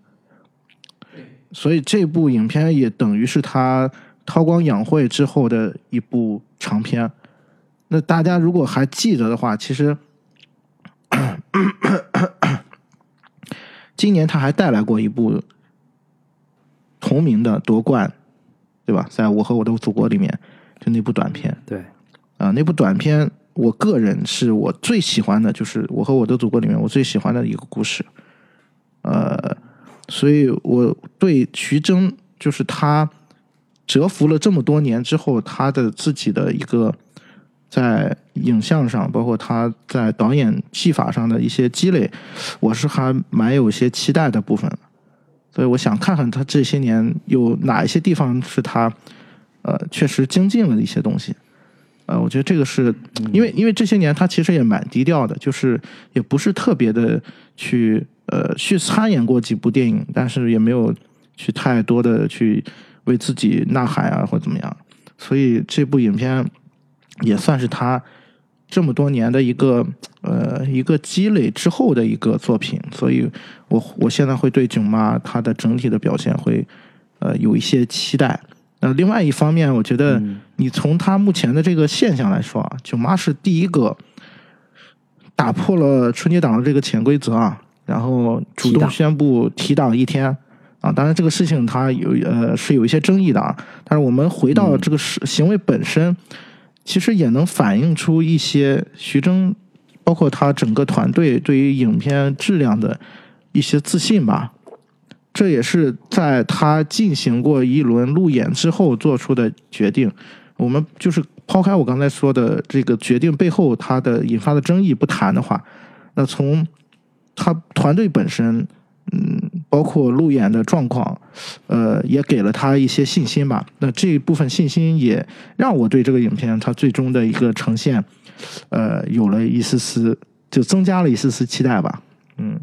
所以这部影片也等于是他韬光养晦之后的一部长片。那大家如果还记得的话，其实今年他还带来过一部同名的夺冠，对吧？在我和我的祖国里面，就那部短片
对，
啊、那部短片，我个人是我最喜欢的，就是《我和我的祖国》里面我最喜欢的一个故事。呃，所以我对徐峥，就是他蛰伏了这么多年之后，他的自己的一个在影像上，包括他在导演技法上的一些积累，我是还蛮有些期待的部分。所以我想看看他这些年有哪一些地方是他呃确实精进了一些东西。呃，我觉得这个是因为因为这些年他其实也蛮低调的，就是也不是特别的去呃去参演过几部电影，但是也没有去太多的去为自己呐喊啊或怎么样。所以这部影片也算是他这么多年的一个呃一个积累之后的一个作品，所以我我现在会对囧妈她的整体的表现会呃有一些期待。呃，另外一方面，我觉得你从她目前的这个现象来说啊，囧妈是第一个打破了春节档的这个潜规则啊，然后主动宣布提档一天啊。当然，这个事情它有呃是有一些争议的啊。但是我们回到这个事、行为本身，其实也能反映出一些徐峥，包括他整个团队对于影片质量的一些自信吧。这也是在他进行过一轮路演之后做出的决定。我们就是抛开我刚才说的这个决定背后他的引发的争议不谈的话，那从他团队本身，嗯，包括路演的状况，呃，也给了他一些信心吧。那这一部分信心也让我对这个影片它最终的一个呈现，呃，有了一丝丝，就增加了一丝丝期待吧。嗯，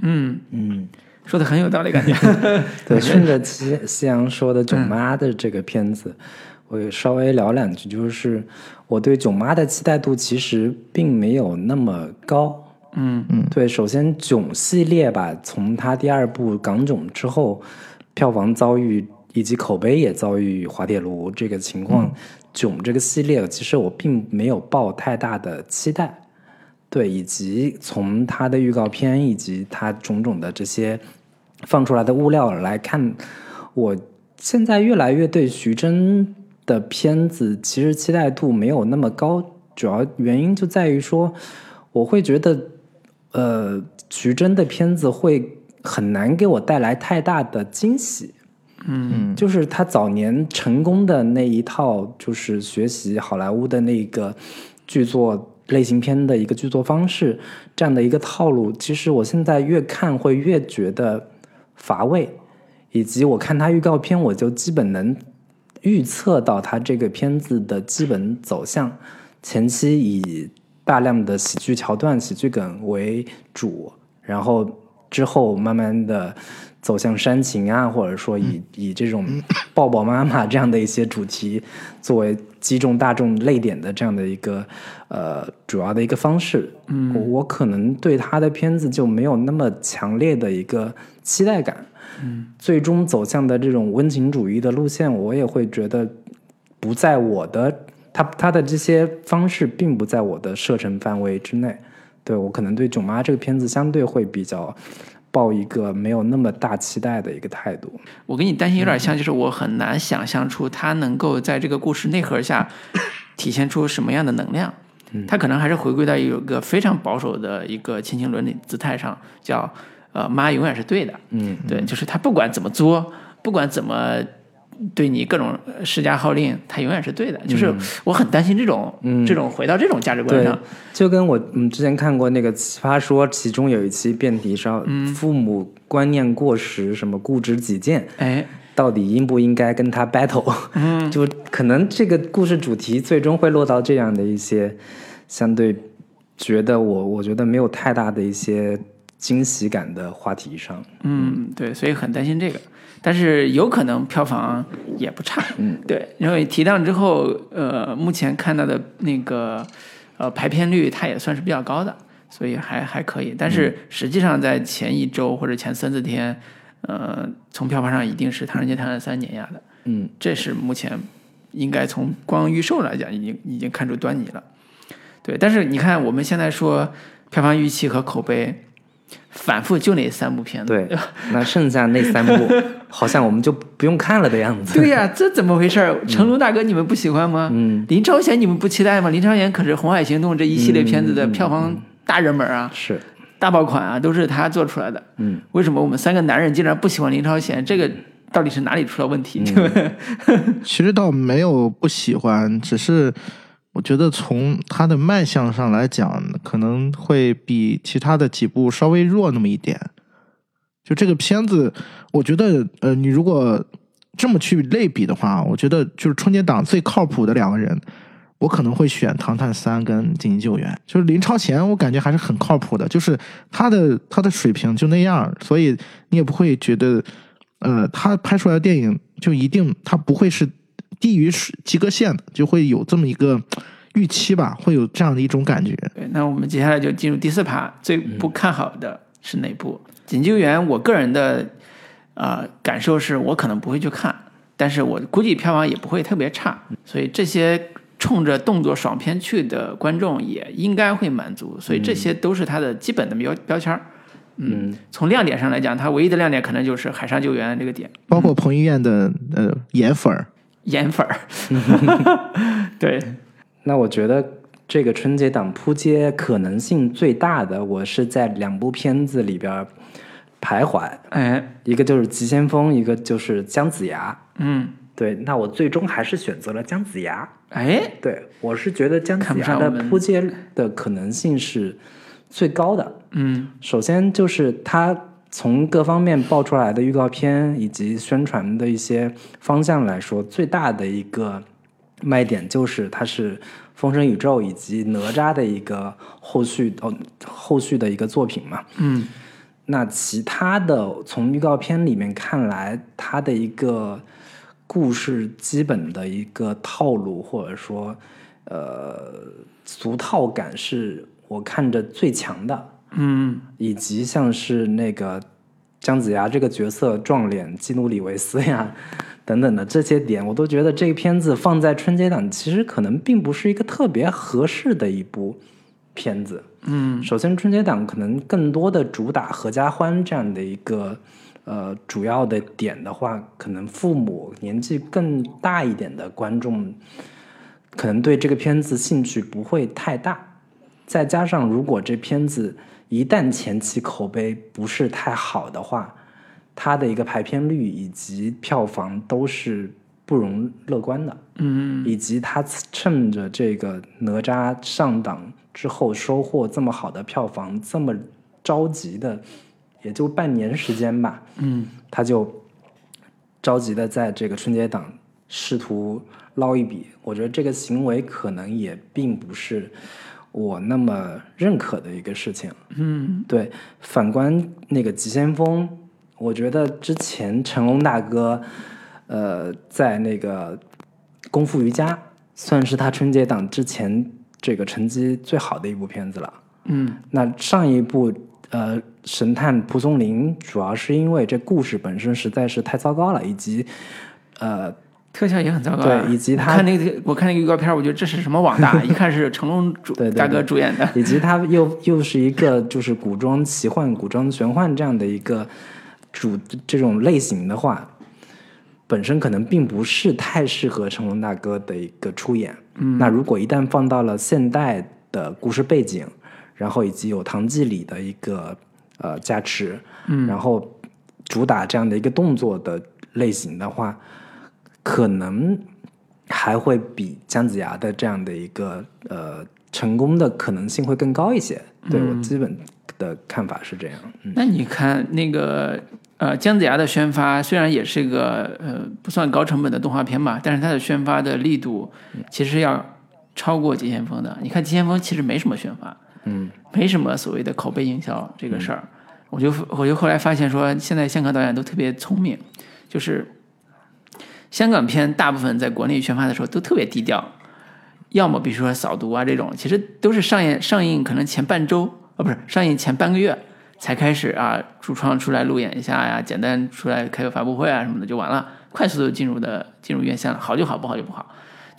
嗯，
嗯，
说的很有道理，感觉。
对，顺着夕夕阳说的囧妈的这个片子，我也稍微聊两句，就是我对囧妈的期待度其实并没有那么高，嗯。
嗯。
对，首先囧系列吧，从它第二部《港囧》之后，票房遭遇以及口碑也遭遇滑铁卢这个情况，囧这个系列其实我并没有抱太大的期待。对，以及从它的预告片以及它种种的这些放出来的物料来看，我现在越来越对徐峥的片子其实期待度没有那么高，主要原因就在于说，我会觉得，呃，徐峥的片子会很难给我带来太大的惊喜。
嗯
就是他早年成功的那一套，就是学习好莱坞的那个剧作类型片的一个剧作方式，这样的一个套路，其实我现在越看会越觉得乏味，以及我看他预告片，我就基本能预测到他这个片子的基本走向，前期以大量的喜剧桥段、喜剧梗为主，然后之后慢慢的走向煽情啊，或者说以、以这种抱抱妈妈这样的一些主题作为击中大众泪点的这样的一个呃主要的一个方式。嗯，我我可能对他的片子就没有那么强烈的一个期待感。嗯，最终走向的这种温情主义的路线，我也会觉得不在我的他他的这些方式并不在我的射程范围之内。对我可能对《囧妈》这个片子相对会比较抱一个没有那么大期待的一个态度。
我跟你担心有点像，就是我很难想象出他能够在这个故事内核下 体现出什么样的能量。他可能还是回归到一个非常保守的一个亲情伦理姿态上，叫呃妈永远是对的。
嗯，
对，就是他不管怎么作，不管怎么对你各种施加号令，他永远是对的。就是我很担心这种、
嗯
这种回到这种价值观上。，
就跟我嗯之前看过那个《奇葩说》，其中有一期辩题上，父母观念过时，什么固执己见，
哎，
到底应不应该跟他 battle？嗯，就可能这个故事主题最终会落到这样的一些相对觉得我我觉得没有太大的一些惊喜感的话题上。
嗯，对，所以很担心这个，但是有可能票房也不差。
嗯，
对，因为提档之后，呃，目前看到的那个呃排片率，它也算是比较高的，所以还还可以。但是实际上在前一周或者前三四天，呃，从票房上一定是《唐人街探案三》碾压的，
嗯，
这是目前应该从光预售来讲，已经已经看出端倪了。对，但是你看我们现在说票房预期和口碑，反复就那三部片子，
对，那剩下那三部 好像我们就不用看了的样子。
对呀、这怎么回事儿？成龙大哥，你们不喜欢吗？
嗯，
林超贤你们不期待吗？林超贤可是《红海行动》这一系列片子的票房大热门啊，
是，
大爆款啊，都是他做出来的。
嗯，
为什么我们三个男人竟然不喜欢林超贤？这个到底是哪里出了问题？
其实倒没有不喜欢，只是我觉得从它的卖相上来讲，可能会比其他的几部稍微弱那么一点。就这个片子，我觉得，呃，你如果这么去类比的话，我觉得就是春节档最靠谱的两个人，我可能会选《唐探三》跟《紧急救援》。就是林超贤，我感觉还是很靠谱的，就是他的他的水平就那样，所以你也不会觉得，呃，他拍出来的电影就一定他不会是低于是及格线的，就会有这么一个预期吧，会有这样的一种感觉。
对，那我们接下来就进入第四趴，最不看好的是哪部？紧急救援，我个人的呃感受是我可能不会去看，但是我估计票房也不会特别差，所以这些冲着动作爽片去的观众也应该会满足，所以这些都是它的基本的标标签儿。
嗯，
从亮点上来讲，它唯一的亮点可能就是海上救援这个点，
包括彭于晏的呃颜粉儿，
颜粉儿。对，
那我觉得这个春节档扑街可能性最大的，我是在两部片子里边徘徊，
哎，
一个就是《急先锋》，一个就是《姜子牙》。
嗯，
对，那我最终还是选择了姜子牙。
哎，
对，我是觉得姜子牙的扑街的可能性是最高的。
嗯
首先就是它从各方面爆出来的预告片以及宣传的一些方向来说，最大的一个卖点就是它是《封神宇宙》以及哪吒的一个后续哦后续的一个作品嘛。
嗯
那其他的从预告片里面看来，它的一个故事基本的一个套路，或者说呃俗套感，是我看着最强的。
嗯
以及像是那个姜子牙这个角色撞脸基努里维斯呀等等的这些点，我都觉得这个片子放在春节档其实可能并不是一个特别合适的一部片子。
嗯
首先，春节档可能更多的主打合家欢这样的一个呃主要的点的话，可能父母年纪更大一点的观众，可能对这个片子兴趣不会太大。再加上，如果这片子一旦前期口碑不是太好的话，它的一个排片率以及票房都是不容乐观的。
嗯
以及他趁着这个哪吒上档之后收获这么好的票房，这么着急的，也就半年时间吧，
嗯
他就着急的在这个春节档试图捞一笔。我觉得这个行为可能也并不是我那么认可的一个事情。
嗯
对，反观那个急先锋，我觉得之前成龙大哥，呃，在那个功夫瑜伽算是他春节档之前这个成绩最好的一部片子了。
嗯
那上一部呃《神探蒲松龄》，主要是因为这故事本身实在是太糟糕了，以及呃
特效也很糟糕啊。
对以及他
看那个我看那个预告片，我觉得这是什么网大，一看是成龙主
对对
大哥主演的。
以及他又又是一个就是古装奇幻、古装玄幻这样的一个主这种类型的话，本身可能并不是太适合成龙大哥的一个出演。嗯，那如果一旦放到了现代的故事背景，然后以及有唐季礼的一个呃加持，嗯，然后主打这样的一个动作的类型的话，可能还会比姜子牙的这样的一个呃成功的可能性会更高一些。对我基本的看法是这样。嗯
那你看那个呃姜子牙的宣发，虽然也是一个呃不算高成本的动画片吧，但是它的宣发的力度其实要超过急先锋的。你看急先锋其实没什么宣发，
嗯
没什么所谓的口碑营销这个事儿。我就我就后来发现说，现在香港导演都特别聪明，就是香港片大部分在国内宣发的时候都特别低调，要么比如说扫毒啊这种，其实都是上映上映可能前半周啊不是上映前半个月才开始啊主创出来路演一下呀，简单出来开个发布会啊什么的就完了，快速的进入的进入院线了，好就好，不好就不好。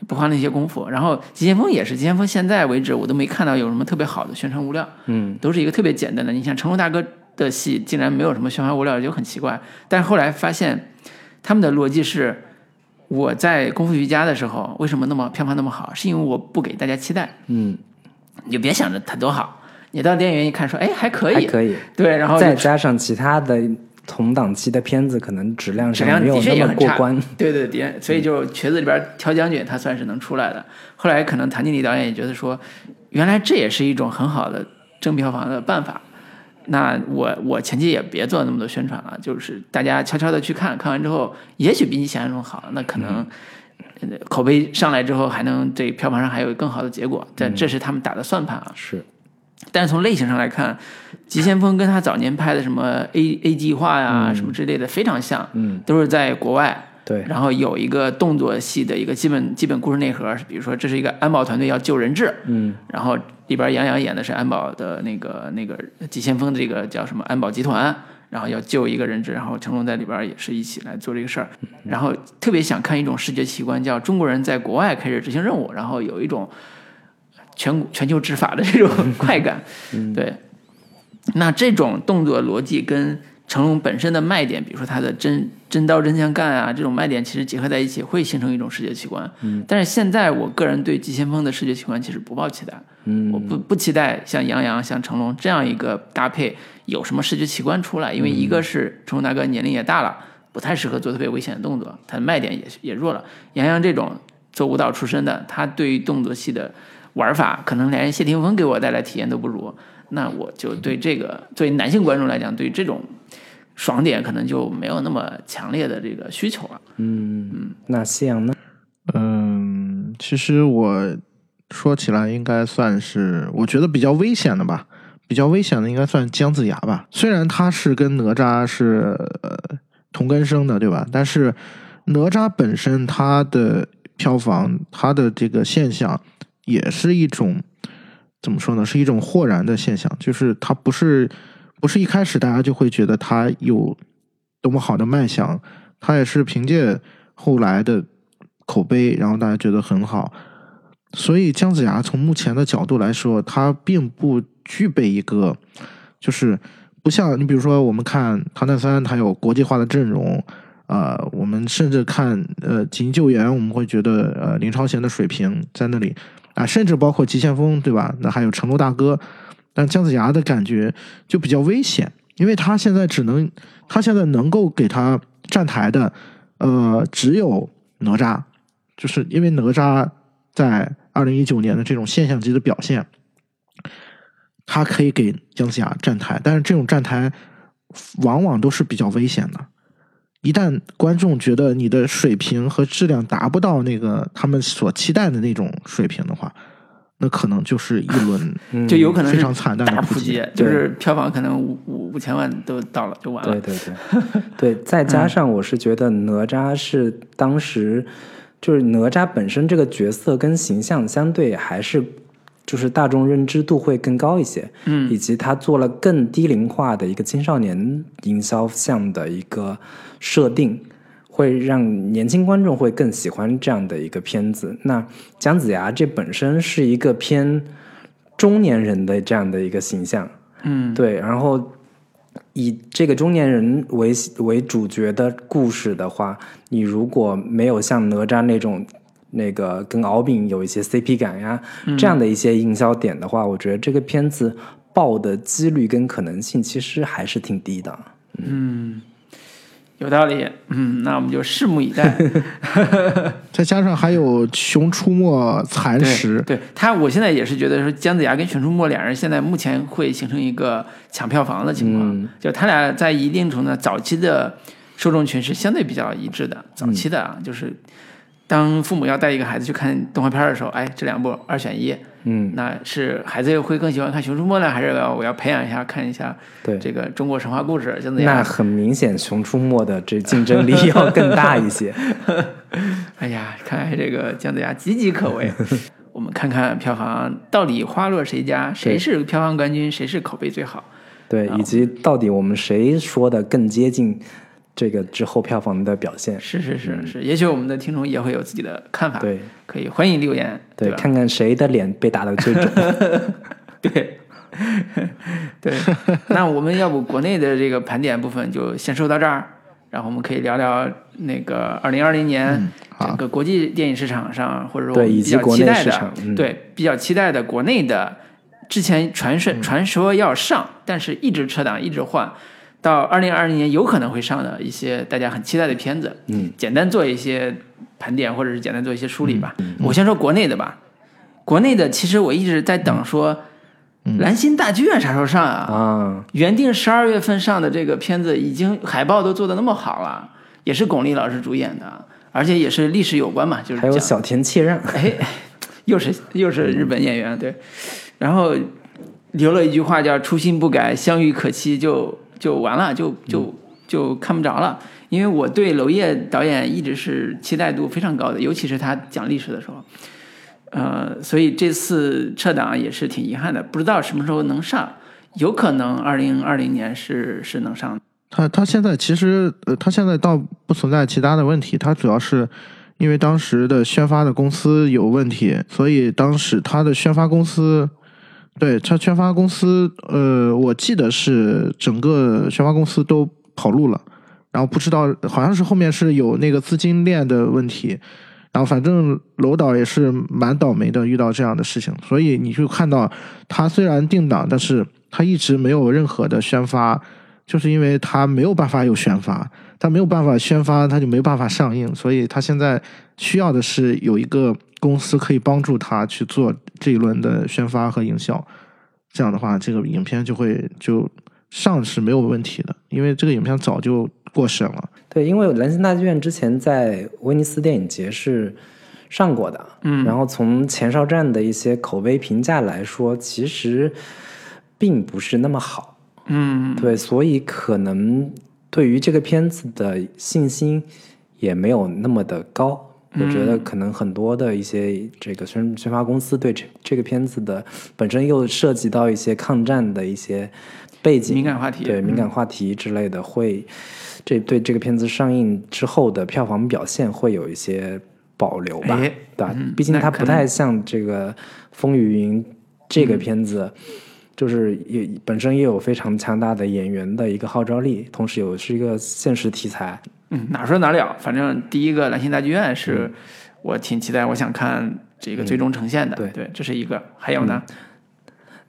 不花那些功夫，然后急先锋也是，急先锋现在为止我都没看到有什么特别好的宣传物料，
嗯
都是一个特别简单的。你像成龙大哥的戏，竟然没有什么宣传物料，就很奇怪。但是后来发现，他们的逻辑是，我在功夫瑜伽的时候，为什么那么票房那么好？是因为我不给大家期待，
嗯，
你就别想着它多好，你到电影院一看说，哎，还可以，
还可以。
对，然后
再加上其他的同档期的片子，可能质量上没有那么过关。
对对对，所以就瘸子里边挑将军，他算是能出来的。后来可能谭经理导演也觉得说，原来这也是一种很好的挣票房的办法。那我我前期也别做那么多宣传了，就是大家悄悄的去看看完之后，也许比你想象中好，那可能。呃口碑上来之后，还能对票房上还有更好的结果，这这是他们打的算盘啊。
是，
但是从类型上来看，急先锋跟他早年拍的什么 A A 计划呀、什么之类的非常像，
嗯，
都是在国外，
对，
然后有一个动作戏的一个基本基本故事内核，比如说这是一个安保团队要救人质，
嗯。
然后里边杨洋演的是安保的那个那个急先锋的这个叫什么安保集团，然后要救一个人质，然后成龙在里边也是一起来做这个事儿，然后特别想看一种视觉奇观，叫中国人在国外开始执行任务，然后有一种全全球执法的这种快感，对。那这种动作逻辑跟成龙本身的卖点，比如说他的真真刀真枪干啊，这种卖点其实结合在一起，会形成一种视觉奇观。嗯，但是现在我个人对急先锋的视觉奇观其实不抱期待，
嗯
我不不期待像杨洋、像成龙这样一个搭配有什么视觉奇观出来，因为一个是成龙大哥年龄也大了，不太适合做特别危险的动作，他的卖点也也弱了。杨洋这种做舞蹈出身的，他对于动作戏的玩法，可能连谢霆锋给我带来体验都不如。那我就对这个作为男性观众来讲，对这种爽点可能就没有那么强烈的这个需求了。
嗯，那夕阳呢？
嗯，其实我说起来应该算是我觉得比较危险的吧，比较危险的应该算姜子牙吧。虽然他是跟哪吒是呃同根生的，对吧？但是哪吒本身它的票房，它的这个现象也是一种怎么说呢？是一种豁然的现象，就是它不是不是一开始大家就会觉得他有多么好的卖相，他也是凭借后来的口碑，然后大家觉得很好。所以姜子牙从目前的角度来说，他并不具备一个，就是不像你比如说我们看《唐探三》，它有国际化的阵容，呃，我们甚至看呃《紧急救援》，我们会觉得呃林超贤的水平在那里。啊，甚至包括急先锋，对吧？那还有成龙大哥，但姜子牙的感觉就比较危险，因为他现在只能，他现在能够给他站台的，呃，只有哪吒，就是因为哪吒在二零一九年的这种现象级的表现，他可以给姜子牙站台，但是这种站台往往都是比较危险的。一旦观众觉得你的水平和质量达不到那个他们所期待的那种水平的话，那可能就是一轮
就有可能
非常惨淡的
大扑
街，
就是票房可能五五五千万都到了就完了。
对对对对，再加上我是觉得哪吒是当时就是哪吒本身这个角色跟形象相对还是。就是大众认知度会更高一些，
嗯，
以及他做了更低龄化的一个青少年营销项的一个设定，会让年轻观众会更喜欢这样的一个片子。那姜子牙这本身是一个偏中年人的这样的一个形象，
嗯，
对，然后以这个中年人为为主角的故事的话，你如果没有像哪吒那种。那个跟敖丙有一些 CP 感呀，这样的一些营销点的话，我觉得这个片子爆的几率跟可能性其实还是挺低的。
嗯，有道理。嗯，那我们就拭目以待。
再加上还有《熊出没》蚕食，
对他，我现在也是觉得说姜子牙跟《熊出没》两人现在目前会形成一个抢票房的情况，就他俩在一定程度上早期的受众群是相对比较一致的。早期的啊，就是。当父母要带一个孩子去看动画片的时候，哎，这两部二选一，
嗯，
那是孩子会更喜欢看《熊出没》呢，还是我要培养一下看一下
对
这个中国神话故事？
那很明显，《熊出没》的这竞争力要更大一些。
哎呀，看来这个姜子牙岌岌可危。我们看看票房到底花落谁家，谁是票房冠军，谁是口碑最好？
对，以及到底我们谁说的更接近？这个之后票房的表现。
是是是是，也许我们的听众也会有自己的看法，
对，
可以欢迎留言，
对，看看谁的脸被打的最准，
对，对，那我们要不国内的这个盘点部分就先说到这儿，然后我们可以聊聊那个二零二零年整个国际电影市场上，或者说比较期待的，对，比较期待的国内的，之前传说传说要上，但是一直撤档，一直换。到二零二零年有可能会上的一些大家很期待的片子，
嗯，
简单做一些盘点，或者是简单做一些梳理吧。我先说国内的吧，国内的其实我一直在等说，蓝心大剧院啥时候上啊？
啊，
原定十二月份上的这个片子，已经海报都做的那么好了，也是巩俐老师主演的，而且也是历史有关嘛，就是
还有小田切让，
哎，又是又是日本演员对，然后留了一句话叫初心不改，相遇可期就。就完了，就就就看不着了。因为我对娄烨导演一直是期待度非常高的，尤其是他讲历史的时候，呃，所以这次撤档也是挺遗憾的，不知道什么时候能上，有可能二零二零年是是能上。
他他现在其实呃，他现在倒不存在其他的问题，他主要是因为当时的宣发的公司有问题，所以当时他的宣发公司。对他宣发公司，呃，我记得是整个宣发公司都跑路了，然后不知道好像是后面是有那个资金链的问题，然后反正楼导也是蛮倒霉的，遇到这样的事情，所以你就看到他虽然定档，但是他一直没有任何的宣发，就是因为他没有办法有宣发，他没有办法宣发，他就没办法上映，所以他现在需要的是有一个。公司可以帮助他去做这一轮的宣发和营销，这样的话，这个影片就会就上是没有问题的，因为这个影片早就过审了。
对，因为《兰心大剧院》之前在威尼斯电影节是上过的，
嗯，
然后从前哨站的一些口碑评价来说，其实并不是那么好，
嗯，
对，所以可能对于这个片子的信心也没有那么的高。我觉得可能很多的一些这个宣宣发公司对这这个片子的本身又涉及到一些抗战的一些背景、
敏感话题嗯
对敏感话题之类的，会这对这个片子上映之后的票房表现会有一些保留吧，
哎
对吧？
嗯
毕竟它不太像这个《风雨云》这个片子。就是也本身也有非常强大的演员的一个号召力，同时有是一个现实题材，
嗯，哪说哪了，反正第一个《兰心大剧院》
嗯
是我挺期待，我想看这个最终呈现的。
对
对，这是一个。还有呢？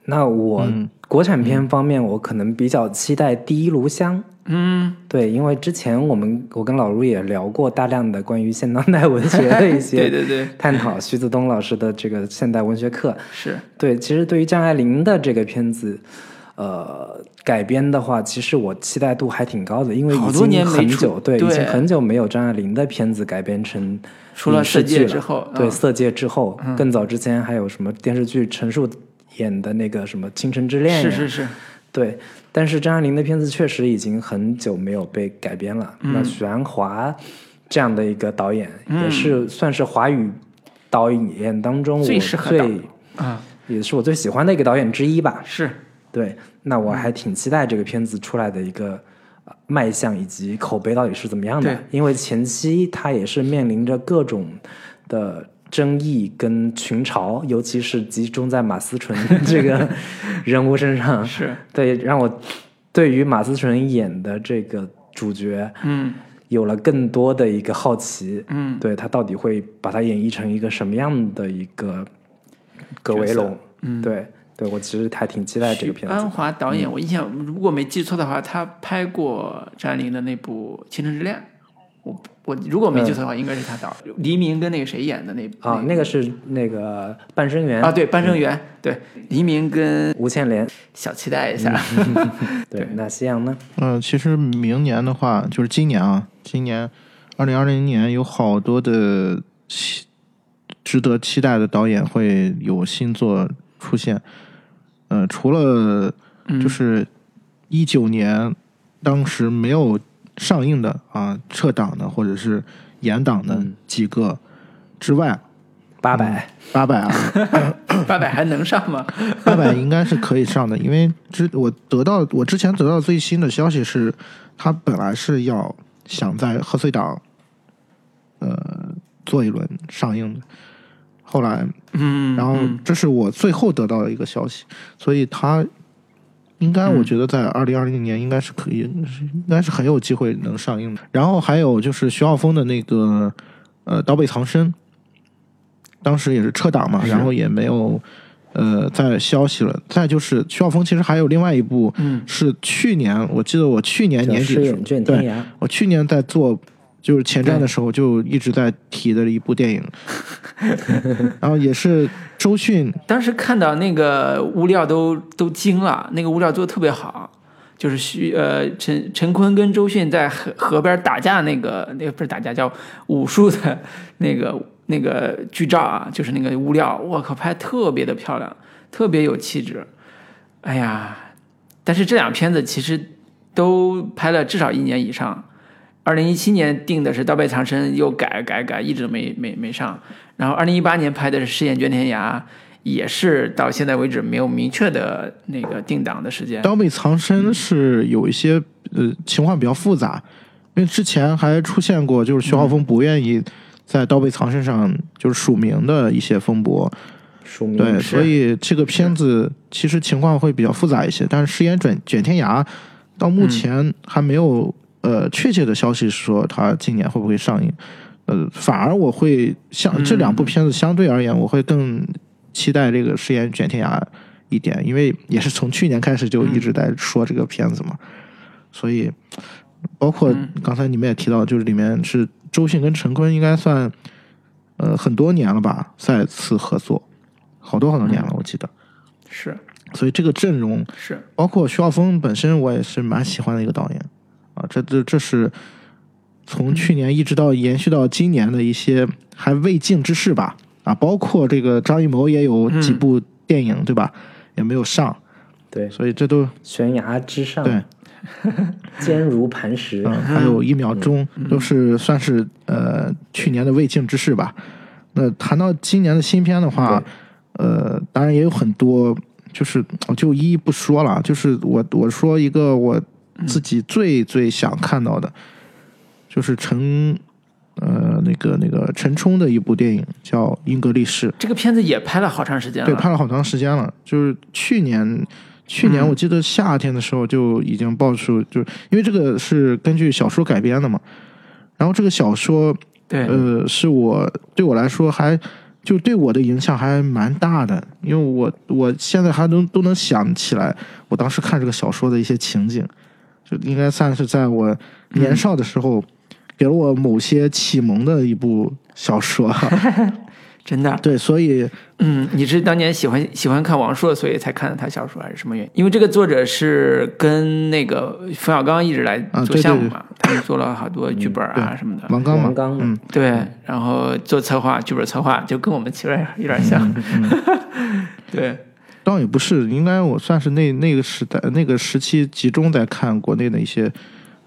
那我
嗯
国产片方面，我可能比较期待《第一炉香》。
嗯，
对，因为之前我们我跟老卢也聊过大量的关于现当代文学的一 些
对
些
对对，
探讨，徐子东老师的这个现代文学课。
是
对，其实对于张爱玲的这个片子，呃，改编的话，其实我期待度还挺高的，因为已经很久，对，已经很久没有张爱玲的片子改编成
除了
影视
色戒
剧了。
之后
对，
嗯
色戒之后，更早之前还有什么电视剧陈数演的那个什么《倾城之恋》呀，
是是是，
对，但是张爱玲的片子确实已经很久没有被改编了。
嗯。
那许鞍华这样的一个导演，也是算是华语导演当中我
最适合导
最
啊，
也是我最喜欢的一个导演之一吧。
是
对，那我还挺期待这个片子出来的一个呃卖相以及口碑到底是怎么样的。因为前期它也是面临着各种的争议跟群嘲，尤其是集中在马思纯 这个人物身上。
是，
对，让我对于马思纯演的这个主角
嗯
有了更多的一个好奇。
嗯，
对他到底会把他演绎成一个什么样的一个葛维龙？
嗯，
对，对我其实还挺期待这个片子。安。
华导演，我印象如果没记错的话，他拍过张爱玲的那部《倾城之恋》。我我如果没记错的话，应该是他导，黎明跟那个谁演的那
啊，那个是那个半生缘
啊，对，半生缘，对，黎明跟
吴倩莲。
小期待一下，
对，那夕阳呢？
嗯、其实明年的话，就是今年啊，今年二零二零年有好多的期值得期待的导演会有新作出现。呃，除了就是一九年当时没有上映的啊撤档的或者是延档的
嗯
几个之外，
八百。
八百啊，
八百还能上吗？
八百应该是可以上的，因为之我得到我之前得到最新的消息是，他本来是要想在贺岁档，呃，做一轮上映的，后来，
嗯，
然后这是我最后得到的一个消息，所以他应该我觉得在二零二零年应该是可以，应该是很有机会能上映的。然后还有就是徐浩峰的那个呃《刀背藏身》，当时也是撤档嘛，然后也没有呃再消息了。再就是徐浩峰其实还有另外一部，
嗯
是去年我记得我去年年底对。我去年在做就是前瞻的时候就一直在提的一部电影，然后也是周迅
当时看到那个物料都都惊了，那个物料做的特别好，就是徐呃陈陈坤跟周迅在河河边打架那个那个不是打架叫武术的那个那个剧照啊，就是那个物料，我靠，拍得特别的漂亮，特别有气质。哎呀，但是这两片子其实都拍了至少一年以上。二零一七年定的是《刀背藏身》，又改改改，一直没没没上。然后二零一八年拍的是《誓言卷天涯》，也是到现在为止没有明确的那个定档的时间。
刀背藏身是有一些呃情况比较复杂，因为之前还出现过就是徐浩峰不愿意在刀背藏身上就是署名的一些风波，
署名
对，所以这个片子其实情况会比较复杂一些。但是誓言卷卷天涯到目前还没有、呃确切的消息说他今年会不会上映，呃，反而我会相这两部片子相对而言，我会更期待这个饰演卷天涯一点，因为也是从去年开始就一直在说这个片子嘛，所以包括刚才你们也提到，就是里面是周迅跟陈坤应该算呃很多年了吧，再次合作，好多好多年了，我记得。
是。
所以这个阵容，
是，
包括徐浩峰本身，我也是蛮喜欢的一个导演啊。这这这是从去年一直到延续到今年的一些还未尽之事吧啊，包括这个张艺谋也有几部电影、对吧，也没有上，
对
所以这都
悬崖之上。
对
坚如磐石，
嗯，还有一秒钟，都是算是呃去年的未竟之事吧。那谈到今年的新片的话，呃，当然也有很多，就是我就一一不说了。就是我我说一个我自己最最想看到的，就是陈呃那个那个陈冲的一部电影叫《英格力士》。
这个片子也拍了好长时间了，
对，拍了好长时间了。就是去年，去年我记得夏天的时候就已经爆出，就是因为这个是根据小说改编的嘛。然后这个小说，
对，
呃，是我对我来说还就对我的影响还蛮大的，因为我我现在还能都能想起来我当时看这个小说的一些情景，就应该算是在我年少的时候给了我某些启蒙的一部小说。
真的，
对，所以
嗯，你是当年喜欢喜欢看王朔，所以才看的他小说，还是什么原因？因为这个作者是跟那个冯小刚一直来做项目嘛，他们做了好多剧本啊什么的。
王刚，
王刚，
嗯，
对，然后做策划、剧本策划，就跟我们其实有点像。对，
倒也不是，应该我算是那那个时代那个时期集中在看国内的一些，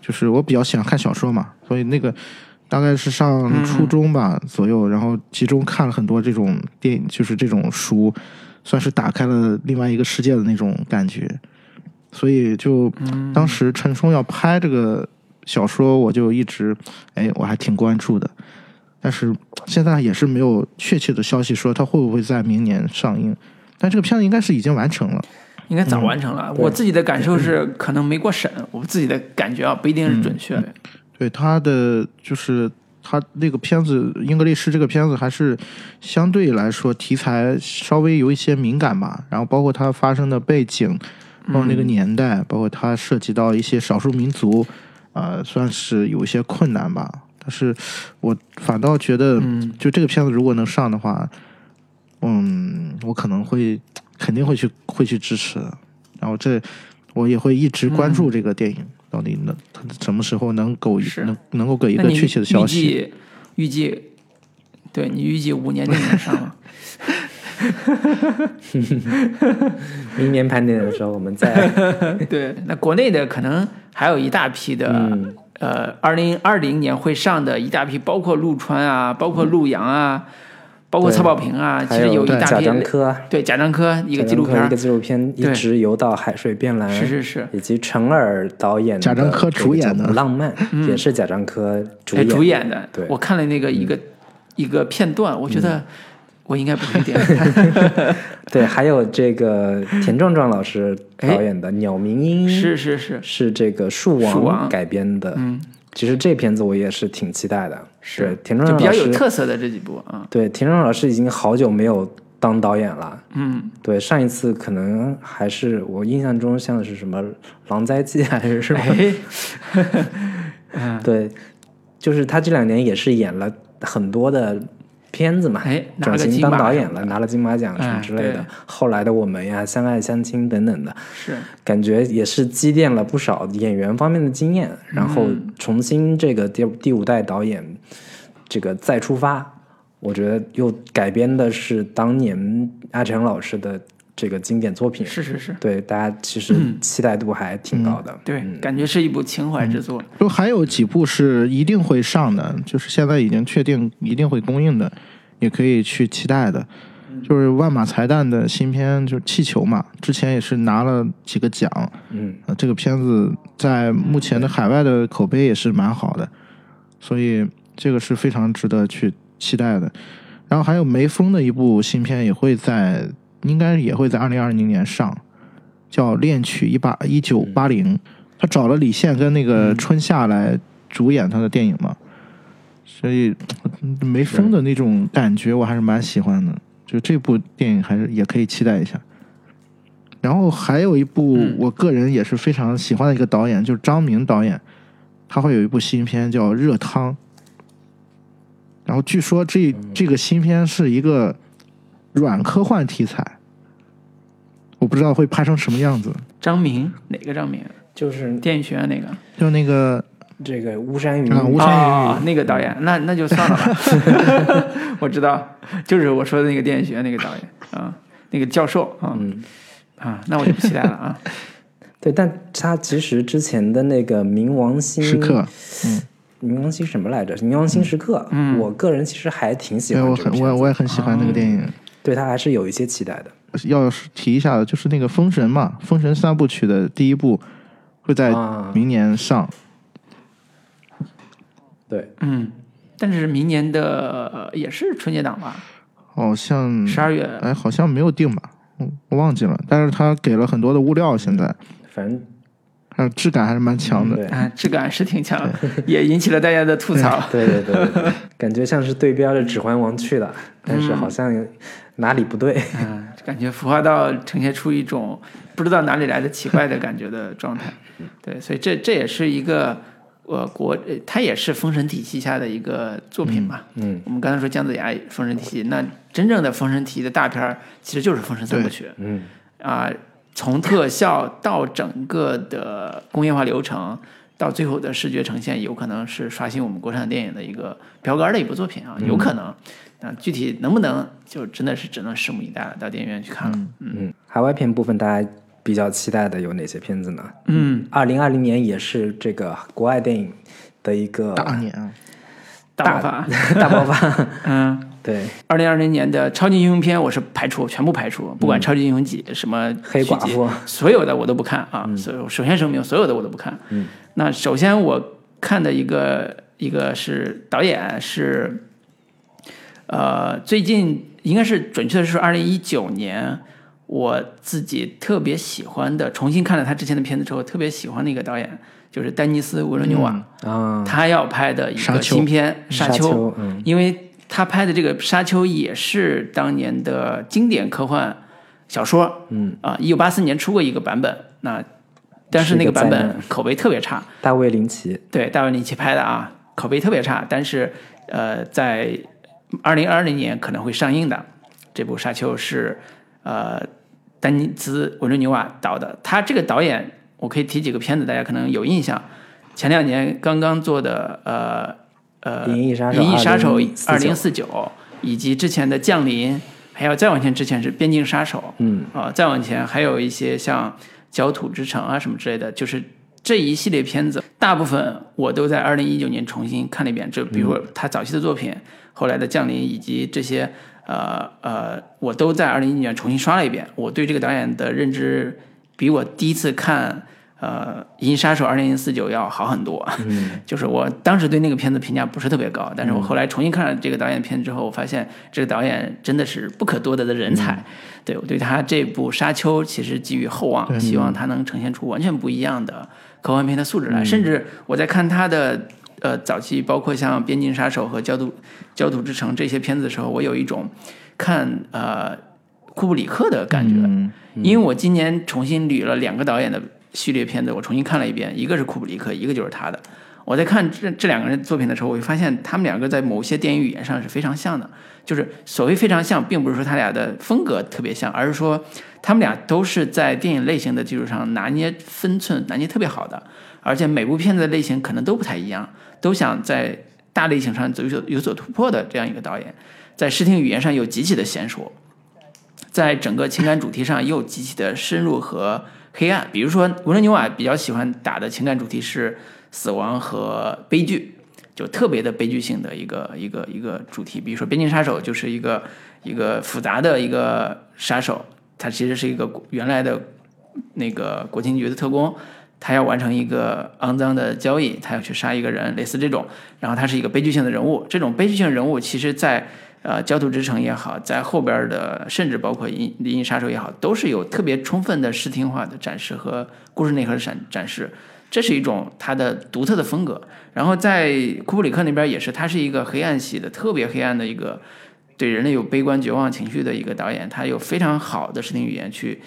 就是我比较喜欢看小说嘛，所以那个。大概是上初中吧左右，然后集中看了很多这种电影，就是这种书，算是打开了另外一个世界的那种感觉。所以就当时陈冲要拍这个小说，我就一直哎我还挺关注的。但是现在也是没有确切的消息说他会不会在明年上映。但这个片子应该是已经完成了，
应该早完成了。我自己的感受是可能没过审，我自己的感觉啊不一定是准确的。
对他的就是他那个片子《英格力士》这个片子还是相对来说题材稍微有一些敏感吧，然后包括它发生的背景，包括那个年代，包括它涉及到一些少数民族，呃，算是有一些困难吧。但是我反倒觉得，就这个片子如果能上的话，嗯，我可能会肯定会去会去支持的。然后这我也会一直关注这个电影。到底能什么时候能够能能够给一个确切的消
息？预计，对你预计五年就能上吗？
明年盘点的时候我们再
对。那国内的可能还有一大批的，呃，二零二零年会上的一大批，包括陆川啊，包括陆阳啊。包括曹保平啊，其实
有
一大
批。贾樟柯，
对贾樟柯一个纪录片，
一个纪录片，一直游到海水变蓝，
是是是，
以及陈耳导演
贾樟柯主演的
浪漫，也是贾樟柯主演
主演的。
对，
我看了那个一个一个片段，我觉得我应该不会点。
对，还有这个田壮壮老师导演的《鸟鸣莺》，
是是是，
是这个树王改编的。
嗯。
其实这片子我也是挺期待的，
是
田中老师
比较有特色的这几部啊。
对，田壮壮老师已经好久没有当导演了。
嗯，
对，上一次可能还是我印象中像是什么《狼灾记》还是什么。
嗯，
对，就是他这两年也是演了很多的。片子嘛，
哎，
转型当导演了，拿了金马奖什么之类的。后来的我们呀，相爱相亲等等的，
是。
感觉也是积淀了不少演员方面的经验，然后重新这个第第五代导演这个再出发，我觉得又改编的是当年阿成老师的这个经典作品，
是是是，
对大家其实期待度还挺高的，
对，感觉是一部情怀之作。
就还有几部是一定会上的，就是现在已经确定一定会公映的。也可以去期待的，就是万马才旦的新片，就是《气球》嘛，之前也是拿了几个奖，
嗯，
这个片子在目前的海外的口碑也是蛮好的，所以这个是非常值得去期待的。然后还有梅峰的一部新片也会在，应该也会在二零二零年上，叫《恋曲一八一九八零》，他找了李现跟那个春夏来主演他的电影嘛。所以梅峰的那种感觉我还是蛮喜欢的，就这部电影还是也可以期待一下。然后还有一部我个人也是非常喜欢的一个导演，就是张明导演，他会有一部新片叫《热汤》。然后据说这这个新片是一个软科幻题材，我不知道会拍成什么样子。
张明哪个张明？
就是
电影学院那个，
就那个。
这个巫山云，
巫山
云那个导演，那那就算了吧。我知道，就是我说的那个电影学院那个导演啊，那个教授啊，啊，那我就不期待了啊。
对，但他其实之前的那个冥王星
时刻，嗯，
冥王星什么来着？冥王星时刻，
嗯
我个人其实还挺喜欢我
很我也我也很喜欢那个电影。
对他还是有一些期待的。
要是提一下的，就是那个《封神》嘛，《封神》三部曲的第一部会在
啊
明年上。
对，
嗯，但是明年的呃也是春节档吧，
好像
十二月。
哎，好像没有定吧，嗯我忘记了。但是他给了很多的物料，现在
反正
嗯质感还是蛮强的。
对。
啊，质感是挺强，也引起了大家的吐槽。
对对对对对，感觉像是对标着《指环王》去了，但是好像哪里不对。
嗯，感觉服化道呈现出一种不知道哪里来的奇怪的感觉的状态。对，所以这这也是一个呃国，呃它也是封神体系下的一个作品嘛。
嗯
我们刚才说姜子牙封神体系，那真正的封神体系的大片儿其实就是《封神三部曲》
嗯
啊、从特效到整个的工业化流程。到最后的视觉呈现，有可能是刷新我们国产电影的一个标杆的一部作品啊，有可能。啊，具体能不能，就真的是只能拭目以待了，到电影院去看了。
嗯，海外片部分大家比较期待的有哪些片子呢？
嗯，
二零二零年也是这个国外电影的一个
大年啊，
大爆发。
大爆发。
嗯，
对，
二零二零年的超级英雄片我是排除，全部排除，不管超级英雄几什么
嗯黑寡妇
所有的我都不看啊。所有首先声明，所有的我都不看。
嗯，
那首先我看的一个一个是导演是，呃，最近应该是准确的是二零一九年。我自己特别喜欢的，重新看了他之前的片子之后，特别喜欢的一个导演就是丹尼斯·维伦纽瓦。
啊，
他要拍的一个新片《沙丘》
丘，嗯。
因为他拍的这个《沙丘》也是当年的经典科幻小说，
嗯。
啊，一九八四年出过一个版本，那但是那个版本。口碑特别差，
大卫林奇，
对，大卫林奇拍的啊，口碑特别差，但是呃，在二零二零年可能会上映的。这部《沙丘》是呃丹尼兹·维伦纽瓦导的，他这个导演我可以提几个片子，大家可能有印象，前两年刚刚做的呃呃
银翼杀手
银翼杀手二零
2049
四九，以及之前的降临，还有再往前之前是边境杀手，
嗯。
啊、再往前还有一些像焦土之城啊什么之类的，就是这一系列片子，大部分我都在二零一九年重新看了一遍。就比如他早期的作品，后来的降临，以及这些呃呃，我都在二零一九年重新刷了一遍。我对这个导演的认知比我第一次看。呃，《银翼杀手二零四九》要好很多，嗯 就是我当时对那个片子评价不是特别高，但是我后来重新看了这个导演片之后，我发现这个导演真的是不可多得的人才。对我对他这部《沙丘》其实寄予厚望，希望他能呈现出完全不一样的科幻片的素质来。甚至我在看他的呃早期，包括像《边境杀手》和《焦土焦土之城》这些片子的时候，我有一种看呃库布里克的感觉，
嗯
因为我今年重新捋了两个导演的系列片子，我重新看了一遍，一个是库布里克，一个就是他的。我在看这这两个人作品的时候，我会发现他们两个在某些电影语言上是非常像的。就是所谓非常像，并不是说他俩的风格特别像，而是说他们俩都是在电影类型的基础上拿捏分寸，拿捏特别好的。而且每部片子的类型可能都不太一样，都想在大类型上有所有所突破的这样一个导演，在视听语言上有极其的娴熟，在整个情感主题上又极其的深入和黑暗。比如说，维伦纽瓦比较喜欢打的情感主题是死亡和悲剧，就特别的悲剧性的一个一个一个主题。比如说，《边境杀手》就是一个一个复杂的一个杀手，他其实是一个原来的那个国情局的特工。他要完成一个肮脏的交易，他要去杀一个人，类似这种。然后他是一个悲剧性的人物，这种悲剧性人物其实在呃《焦土之城》也好，在后边的甚至包括《银银杀手》也好，都是有特别充分的视听化的展示和故事内核的展展示。这是一种他的独特的风格。然后在库布里克那边也是，他是一个黑暗系的，特别黑暗的一个对人类有悲观绝望情绪的一个导演，他有非常好的视听语言去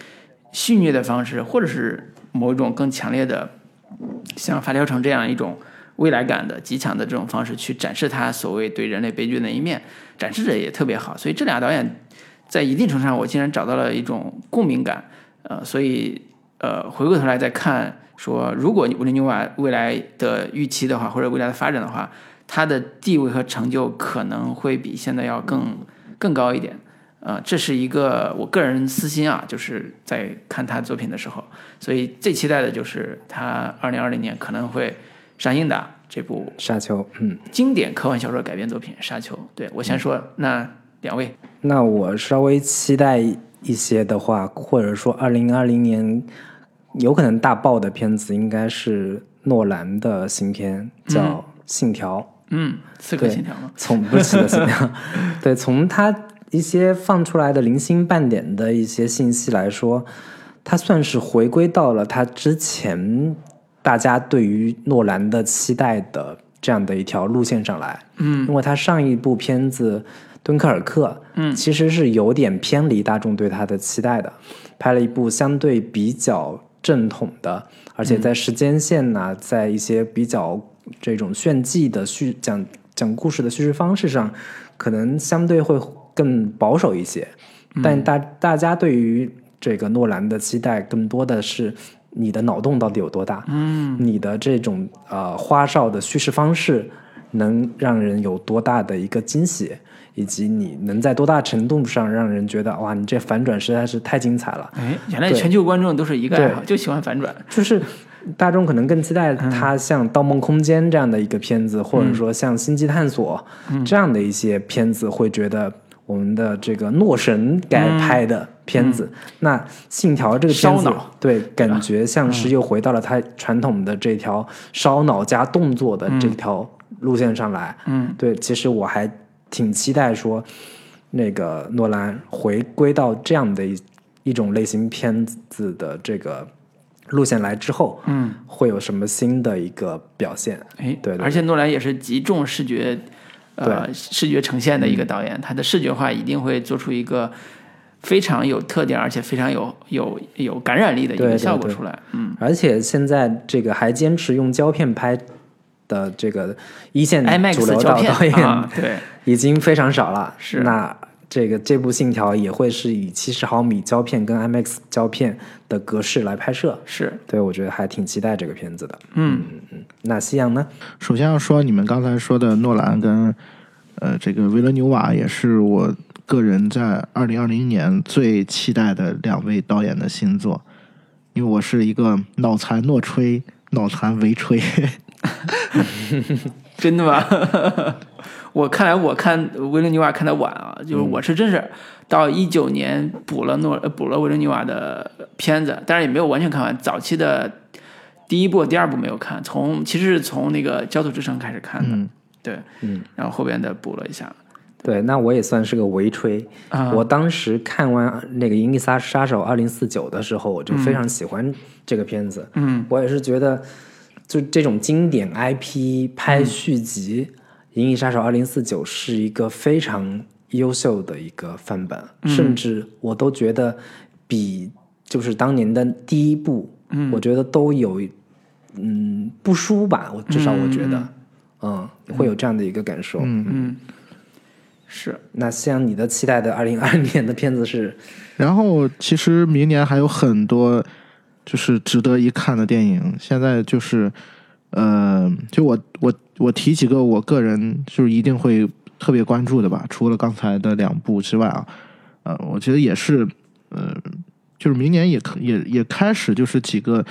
戏谑的方式，或者是某一种更强烈的，像《发条城》这样一种未来感的极强的这种方式去展示他所谓对人类悲剧的一面，展示的也特别好。所以这俩导演在一定程度上，我竟然找到了一种共鸣感。呃，所以呃，回过头来再看，说如果维伦纽瓦未来的预期的话，或者未来的发展的话，他的地位和成就可能会比现在要更更高一点。呃，这是一个我个人私心啊，就是在看他作品的时候，所以最期待的就是他二零二零年可能会上映的这部
沙丘，嗯，
经典科幻小说改编作品《沙丘》。对我先说，那两位，
那我稍微期待一些的话，或者说二零二零年有可能大爆的片子，应该是诺兰的新片，叫《信条》。
嗯，刺客信条吗？
从不是刺客信条，对，从他一些放出来的零星半点的一些信息来说，他算是回归到了他之前大家对于诺兰的期待的这样的一条路线上来。
嗯，
因为他上一部片子《敦刻尔克》，
嗯，
其实是有点偏离大众对他的期待的，拍了一部相对比较正统的，而且在时间线呐、在一些比较这种炫技的叙讲讲故事的叙事方式上，可能相对会更保守一些。但大大家对于这个诺兰的期待，更多的是你的脑洞到底有多大，
嗯，
你的这种呃花哨的叙事方式能让人有多大的一个惊喜，以及你能在多大程度上让人觉得哇，你这反转实在是太精彩了。
哎，原来全球观众都是一个爱好，就喜欢反转。
就是大众可能更期待它像《盗梦空间》这样的一个片子，或者说像《星际探索》这样的一些片子，会觉得我们的这个诺神该拍的片子。那《信条》这个片子
烧脑，
对，感觉像是又回到了他传统的这条烧脑加动作的这条路线上来。
嗯，
对，其实我还挺期待说，那个诺兰回归到这样的一一种类型片子的这个路线来之后，
嗯，
会有什么新的一个表现？
哎，
对对
而且诺兰也是极重视觉，呃，视觉呈现的一个导演，他的视觉化一定会做出一个非常有特点，而且非常有有有感染力的一个效果出来。嗯
而且现在这个还坚持用胶片拍的这个一线主流
胶
导导演、
对，
已经非常少了。
是
那这个这部《信条》也会是以七十毫米胶片跟 IMAX 胶片的格式来拍摄。
是，
对，我觉得还挺期待这个片子的。
嗯嗯嗯
那西洋呢？
首先要说，你们刚才说的诺兰跟呃这个维伦纽瓦，也是我个人在二零二零年最期待的两位导演的新作，因为我是一个脑残诺吹、脑残维吹。
真的吗？我看来我看维伦纽瓦看的晚啊，就是我是真是到一九年补了诺呃补了维伦纽瓦的片子，但是也没有完全看完，早期的第一部、第二部没有看，从其实是从那个《焦土之城》开始看的，
嗯
对，
嗯，
然后后边的补了一下。
对，那我也算是个围吹。
啊，
我当时看完那个《银翼杀杀手二零四九》的时候，我就非常喜欢这个片子。
嗯。
我也是觉得，就这种经典 IP 拍续集，银翼杀手二零四九》是一个非常优秀的一个范本，甚至我都觉得比就是当年的第一部，
嗯
我觉得都有嗯不输吧。我至少我觉得，嗯会有这样的一个感受。
嗯，
嗯，是
那像你的期待的二零二零年的片子是？
然后其实明年还有很多就是值得一看的电影。现在就是，呃，就我我我提几个我个人就是一定会特别关注的吧。除了刚才的两部之外啊，呃，我觉得也是，呃，就是明年也可也也开始就是几个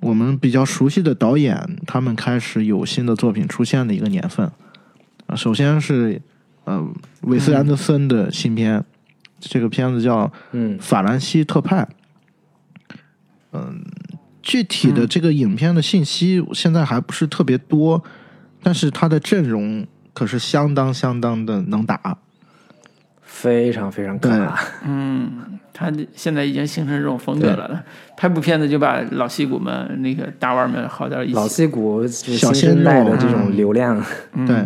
我们比较熟悉的导演，他们开始有新的作品出现的一个年份。啊，首先是呃韦斯安德森的新片，这个片子叫
嗯《
法兰西特派》。嗯，具体的这个影片的信息现在还不是特别多，但是他的阵容可是相当相当的能打。
非常非常可怕。
嗯，他现在已经形成这种风格了，拍部片子就把老戏骨们那个大腕们好点一起，
老戏骨
小
新生代的这种流量，
嗯
对，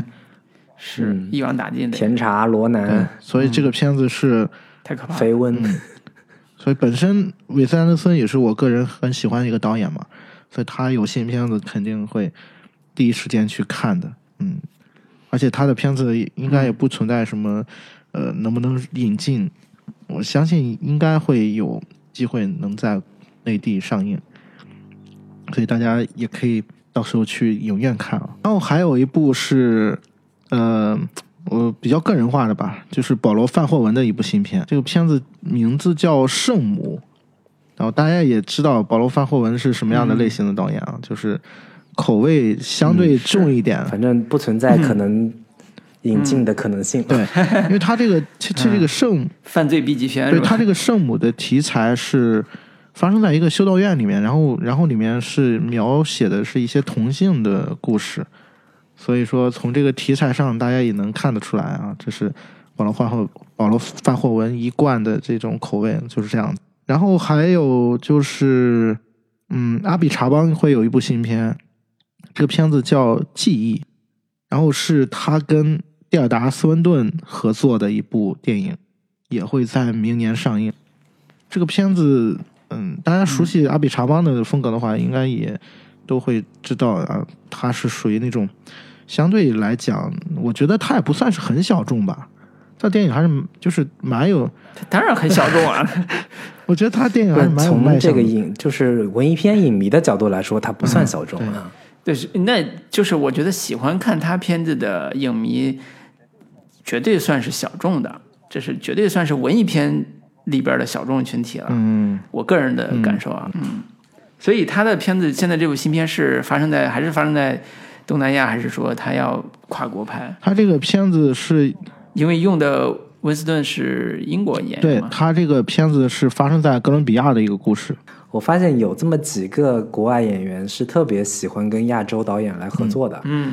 是
嗯。
一网打尽的，
甜茶罗南、，
所以这个片子是，
太可怕了。
绯闻，
本身韦斯安德森也是我个人很喜欢的一个导演嘛，所以他有新片子肯定会第一时间去看的。嗯，而且他的片子应该也不存在什么，呃，能不能引进，我相信应该会有机会能在内地上映，所以大家也可以到时候去影院看啊。然后还有一部是，呃，我比较个人化的吧，就是保罗·范霍文的一部新片。这个片子名字叫《圣母》，然后大家也知道保罗·范霍文是什么样的类型的导演啊，就是口味相对重一点。
反正不存在可能引进的可能性。
对，因为他这个这这这个圣
犯罪 B 级片，
对他这个圣母的题材是发生在一个修道院里面，然后然后里面是描写的是一些同性的故事。所以说，从这个题材上，大家也能看得出来啊，这是保罗·范霍保罗·范霍文一贯的这种口味，就是这样然后还有就是，嗯，阿比查邦会有一部新片，这个片子叫《记忆》，然后是他跟蒂尔达·斯温顿合作的一部电影，也会在明年上映。这个片子，嗯，大家熟悉阿比查邦的风格的话，应该也都会知道啊，他是属于那种。相对来讲，我觉得他也不算是很小众吧。他电影还是就是蛮有，
当然很小众啊。
我觉得他电影还是蛮有
从这个影就是文艺片影迷的角度来说，他不算小众啊。
对，那就是我觉得喜欢看他片子的影迷，绝对算是小众的，这是绝对算是文艺片里边的小众群体了。
嗯，
我个人的感受啊，嗯。所以他的片子现在这部新片是发生在还是发生在？东南亚还是说他要跨国拍？
他这个片子是
因为用的温斯顿是英国演员
对他这个片子是发生在哥伦比亚的一个故事。
我发现有这么几个国外演员是特别喜欢跟亚洲导演来合作的。
嗯，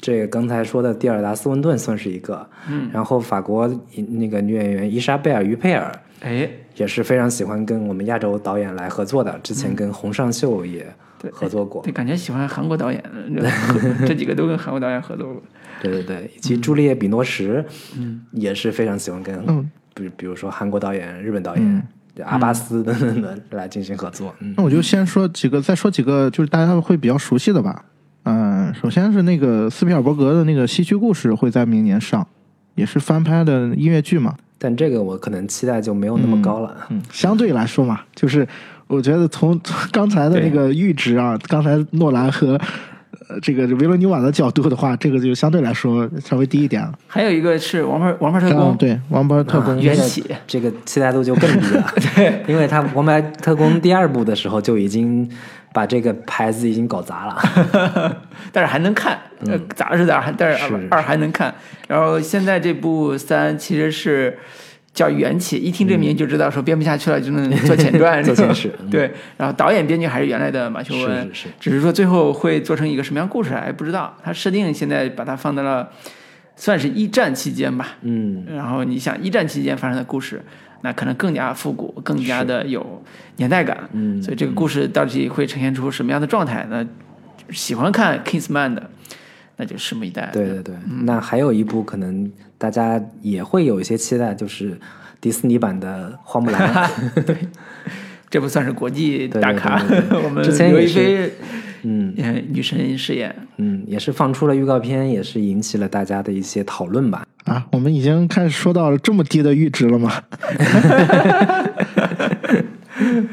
这个刚才说的蒂尔达斯温顿算是一个。
嗯，
然后法国那个女演员伊莎贝尔于佩尔，
哎，
也是非常喜欢跟我们亚洲导演来合作的。之前跟洪尚秀也。合作过，
对，感觉喜欢韩国导演，这几个都跟韩国导演合作过。
对对对，以及朱丽叶·比诺什，
嗯，
也是非常喜欢跟，
嗯，
比比如说韩国导演、日本导演阿巴斯等等的来进行合作。
那我就先说几个，再说几个，就是大家会比较熟悉的吧。嗯，首先是那个斯皮尔伯格的那个《西区故事》会在明年上，也是翻拍的音乐剧嘛。
但这个我可能期待就没有那么高了。
嗯，相对来说嘛，就是。我觉得从刚才的那个阈值啊，刚才诺兰和呃这个维罗纽瓦的角度的话，这个就相对来说稍微低一点。
还有一个是《王牌王牌特工》，
对《王牌特工》
缘起，
这个期待度就更低了。
对，
因为他《王牌特工》第二部的时候就已经把这个牌子已经搞砸了，
但是还能看，砸是砸，但是二还能看。然后现在这部三其实是。叫缘起，一听这名就知道说编不下去了，就能做前传，
做前史。
对，然后导演编剧还是原来的马修
文，是是，
只是说最后会做成一个什么样故事还不知道。他设定现在把它放在了算是一战期间吧，
嗯，
然后你想一战期间发生的故事，那可能更加复古，更加的有年代感，
嗯，
所以这个故事到底会呈现出什么样的状态？那喜欢看 Kingsman 的，那就拭目以待。
对对对，那还有一部可能。大家也会有一些期待，就是迪士尼版的《花木兰》。
对，这不算是国际大咖。我们
之前
有一菲，
嗯，
女神饰演，
嗯，也是放出了预告片，也是引起了大家的一些讨论吧。
啊，我们已经开始说到了这么低的阈值了吗？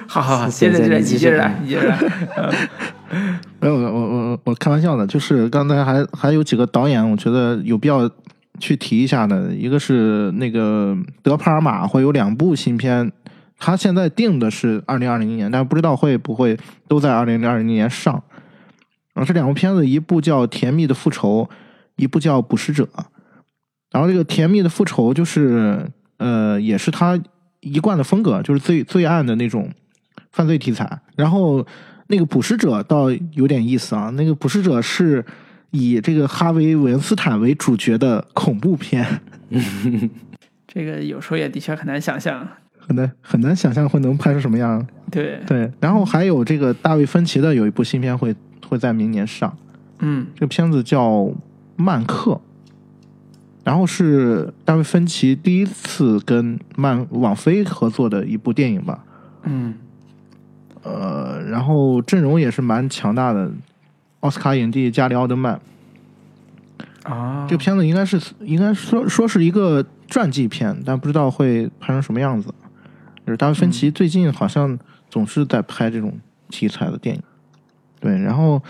好 好好，接着接着，你接着来，你接着 来。
没有，我我我我开玩笑的，就是刚才还还有几个导演，我觉得有必要。去提一下的，一个是那个德帕尔玛会有两部新片，他现在定的是二零二零年，但不知道会不会都在二零二零年上。这两部片子，一部叫《甜蜜的复仇》，一部叫《捕食者》。然后这个《甜蜜的复仇》就是呃，也是他一贯的风格，就是最最暗的那种犯罪题材。然后那个《捕食者》倒有点意思啊，那个《捕食者》是。以这个哈维·韦恩斯坦为主角的恐怖片，
这个有时候也的确很难想象，
很难很难想象会能拍成什么样。
对
对，然后还有这个大卫·芬奇的有一部新片会会在明年上，
嗯，
这个片子叫《曼克》，然后是大卫·芬奇第一次跟漫网飞合作的一部电影吧，
嗯，
呃，然后阵容也是蛮强大的。奥斯卡影帝加里奥德曼
啊，
这个片子应该是应该说说是一个传记片，但不知道会拍成什么样子。就是大卫芬奇最近好像总是在拍这种题材的电影。对，然后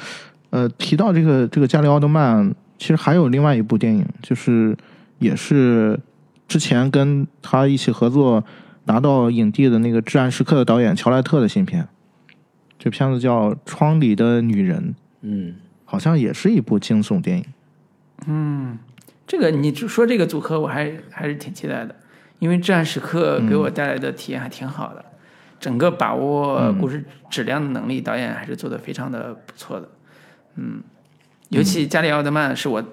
呃，提到这个这个加里奥特曼，其实还有另外一部电影，就是也是之前跟他一起合作拿到影帝的那个《至暗时刻》的导演乔莱特的新片。这片子叫《窗里的女人》，
嗯，
好像也是一部惊悚电影。
嗯这个你说这个组合，我还还是挺期待的，因为《至暗时刻》给我带来的体验还挺好的，整个把握故事质量的能力，导演还是做的非常的不错的。嗯，尤其加里奥德曼是我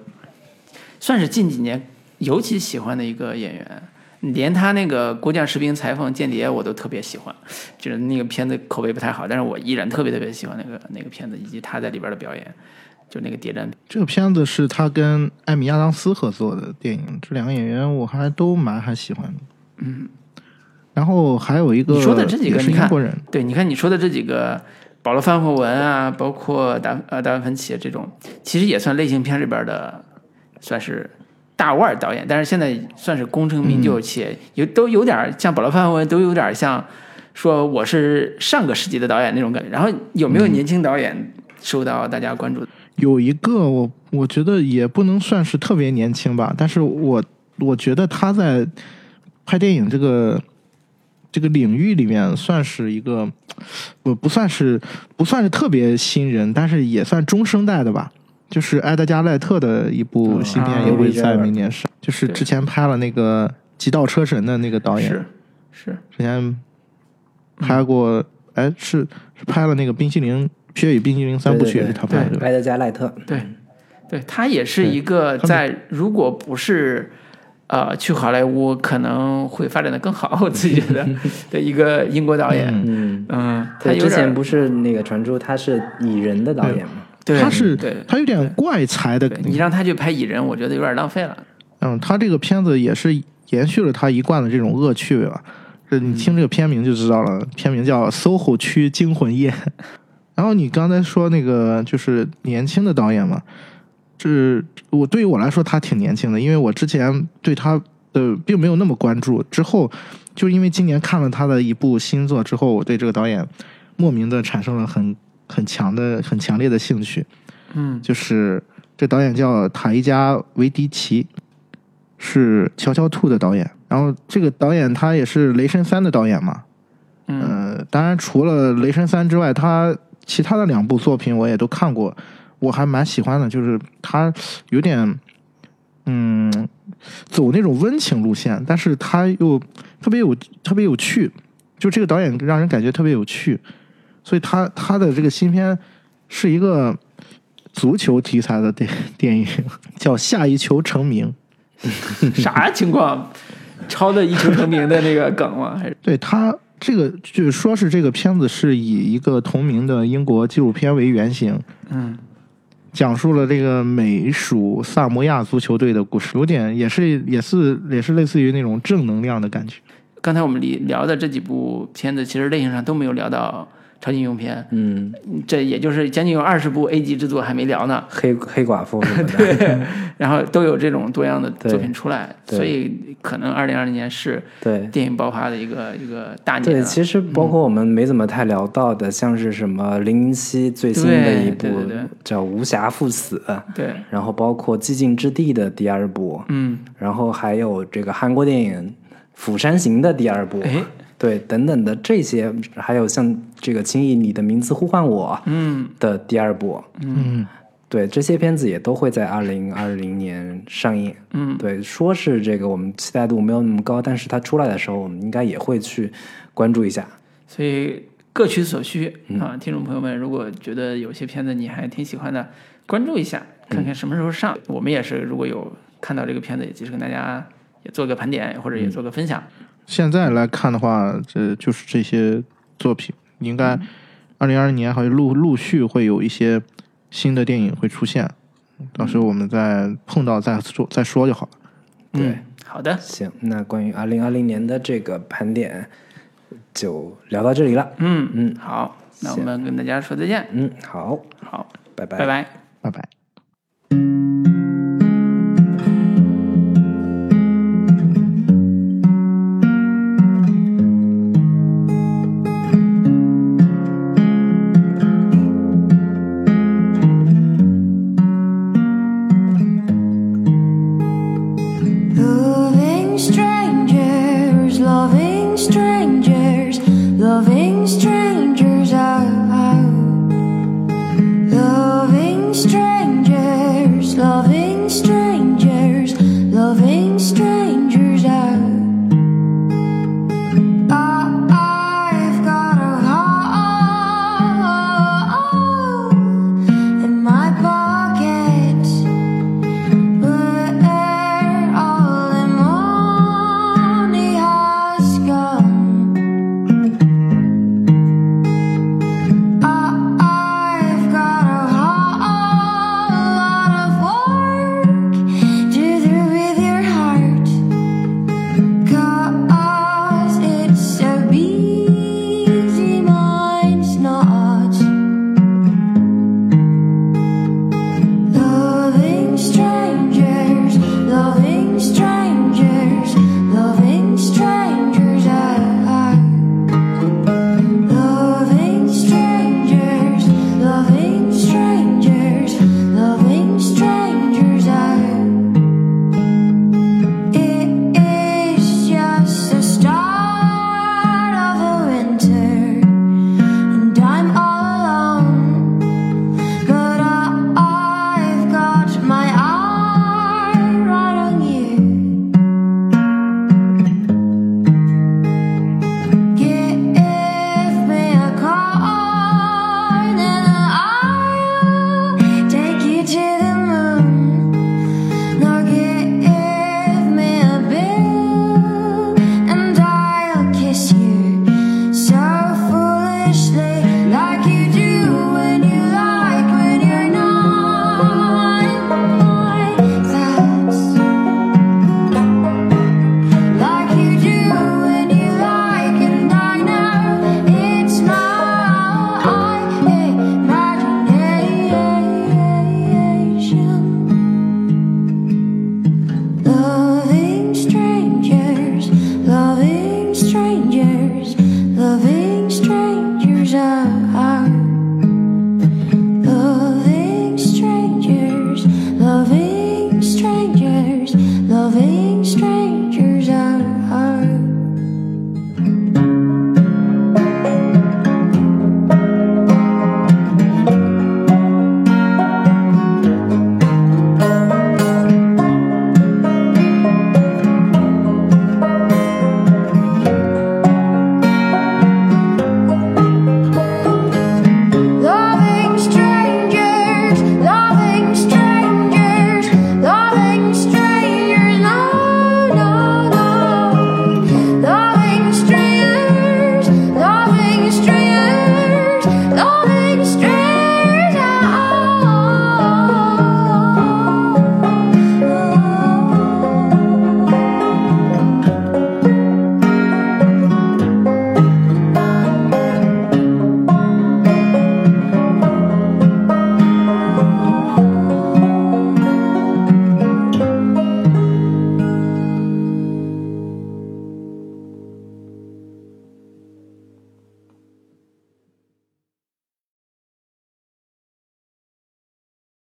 算是近几年尤其喜欢的一个演员，连他那个《国将士兵裁缝间谍》我都特别喜欢，就是那个片子口碑不太好，但是我依然特别特别喜欢那个那个片子以及他在里边的表演，就那个谍战
这个片子是他跟艾米亚当斯合作的电影，这两个演员我还都蛮还喜欢的。嗯，然后还有一个
你说的这几个
是
你看
英国人，
对，你看你说的这几个，保罗·范霍文啊，包括达呃达文芬奇这种，其实也算类型片里边的，算是大腕导演，但是现在算是功成名就，且有都有点像保罗·范霍文，都有点像说我是上个世纪的导演那种感觉。然后有没有年轻导演受到大家关注？
有一个我我觉得也不能算是特别年轻吧，但是我我觉得他在拍电影这个这个领域里面算是一个，我不算是不算是特别新人，但是也算中生代的吧。就是埃德加·赖特的一部新片
啊
也会在明年上，就是之前拍了那个《极道车神》的那个导演，
是是，
之前拍过，哎，是是拍了那个《冰淇淋《雪与冰淇淋》三部曲，
对对对
是他拍的，对？
埃德加·赖特，
对，对他也是一个在如果不是呃去好莱坞，可能会发展的更好，我自己觉得 的一个英国导演。
嗯，
嗯，他
对，
有点
之前不是那个传出他是蚁人的导演吗？
对，
他是
对
他有点怪才的
对，你让他去拍蚁人，我觉得有点浪费了。
嗯，他这个片子也是延续了他一贯的这种恶趣味吧。这你听这个片名就知道了，片名叫《SOHO 区惊魂夜》。然后你刚才说那个就是年轻的导演嘛，这我对于我来说他挺年轻的，因为我之前对他的并没有那么关注，之后就因为今年看了他的一部新作之后，我对这个导演莫名的产生了很很强的很强烈的兴趣。
嗯
就是这导演叫塔伊加·维迪奇，是《乔乔兔》的导演。然后这个导演他也是《雷神三》的导演嘛。
嗯
呃，当然除了《雷神三》之外，他其他的两部作品我也都看过，我还蛮喜欢的。就是他有点，嗯，走那种温情路线，但是他又特别有特别有趣。就这个导演让人感觉特别有趣，所以他他的这个新片是一个足球题材的电 电影，叫《下一球成名》。
啥情况？抄的一球成名的那个梗吗？还是
对他这个就是说是这个片子是以一个同名的英国纪录片为原型，
嗯
讲述了这个美属萨摩亚足球队的故事，有点也是也是也是类似于那种正能量的感觉。
刚才我们里聊的这几部片子，其实类型上都没有聊到超级英雄片，
嗯，
这也就是将近有二十部 A 级制作还没聊呢。
黑黑寡妇什么的，
对，然后都有这种多样的作品出来，
对
所以可能二零二零年是
对
电影爆发的一个一个大年
对，
啊。
其实包括我们没怎么太聊到的，像是什么零零七最新的一部叫《无暇赴死》，
对，
然后包括《寂静之地》的第二部，
嗯，
然后还有这个韩国电影《釜山行》的第二部，
哎，
对，等等的这些，还有像这个《轻易你的名字呼唤我》
嗯
的第二部，
嗯，
对，这些片子也都会在二零二零年上映。
嗯，
对，说是这个我们期待度没有那么高，但是它出来的时候，我们应该也会去关注一下。
所以各取所需啊，听众朋友们，如果觉得有些片子你还挺喜欢的，关注一下，看看什么时候上。我们也是，如果有看到这个片子，也及时跟大家也做个盘点，或者也做个分享。
现在来看的话，这就是这些作品，应该二零二零年还会陆陆续会有一些新的电影会出现，到时候我们再碰到再说再说就好了。
对。
对，
好的，
行，那关于二零二零年的这个盘点就聊到这里了。
嗯
嗯。
好，那我们跟大家说再见，
嗯，好，
好，
拜拜。
拜拜。
拜拜。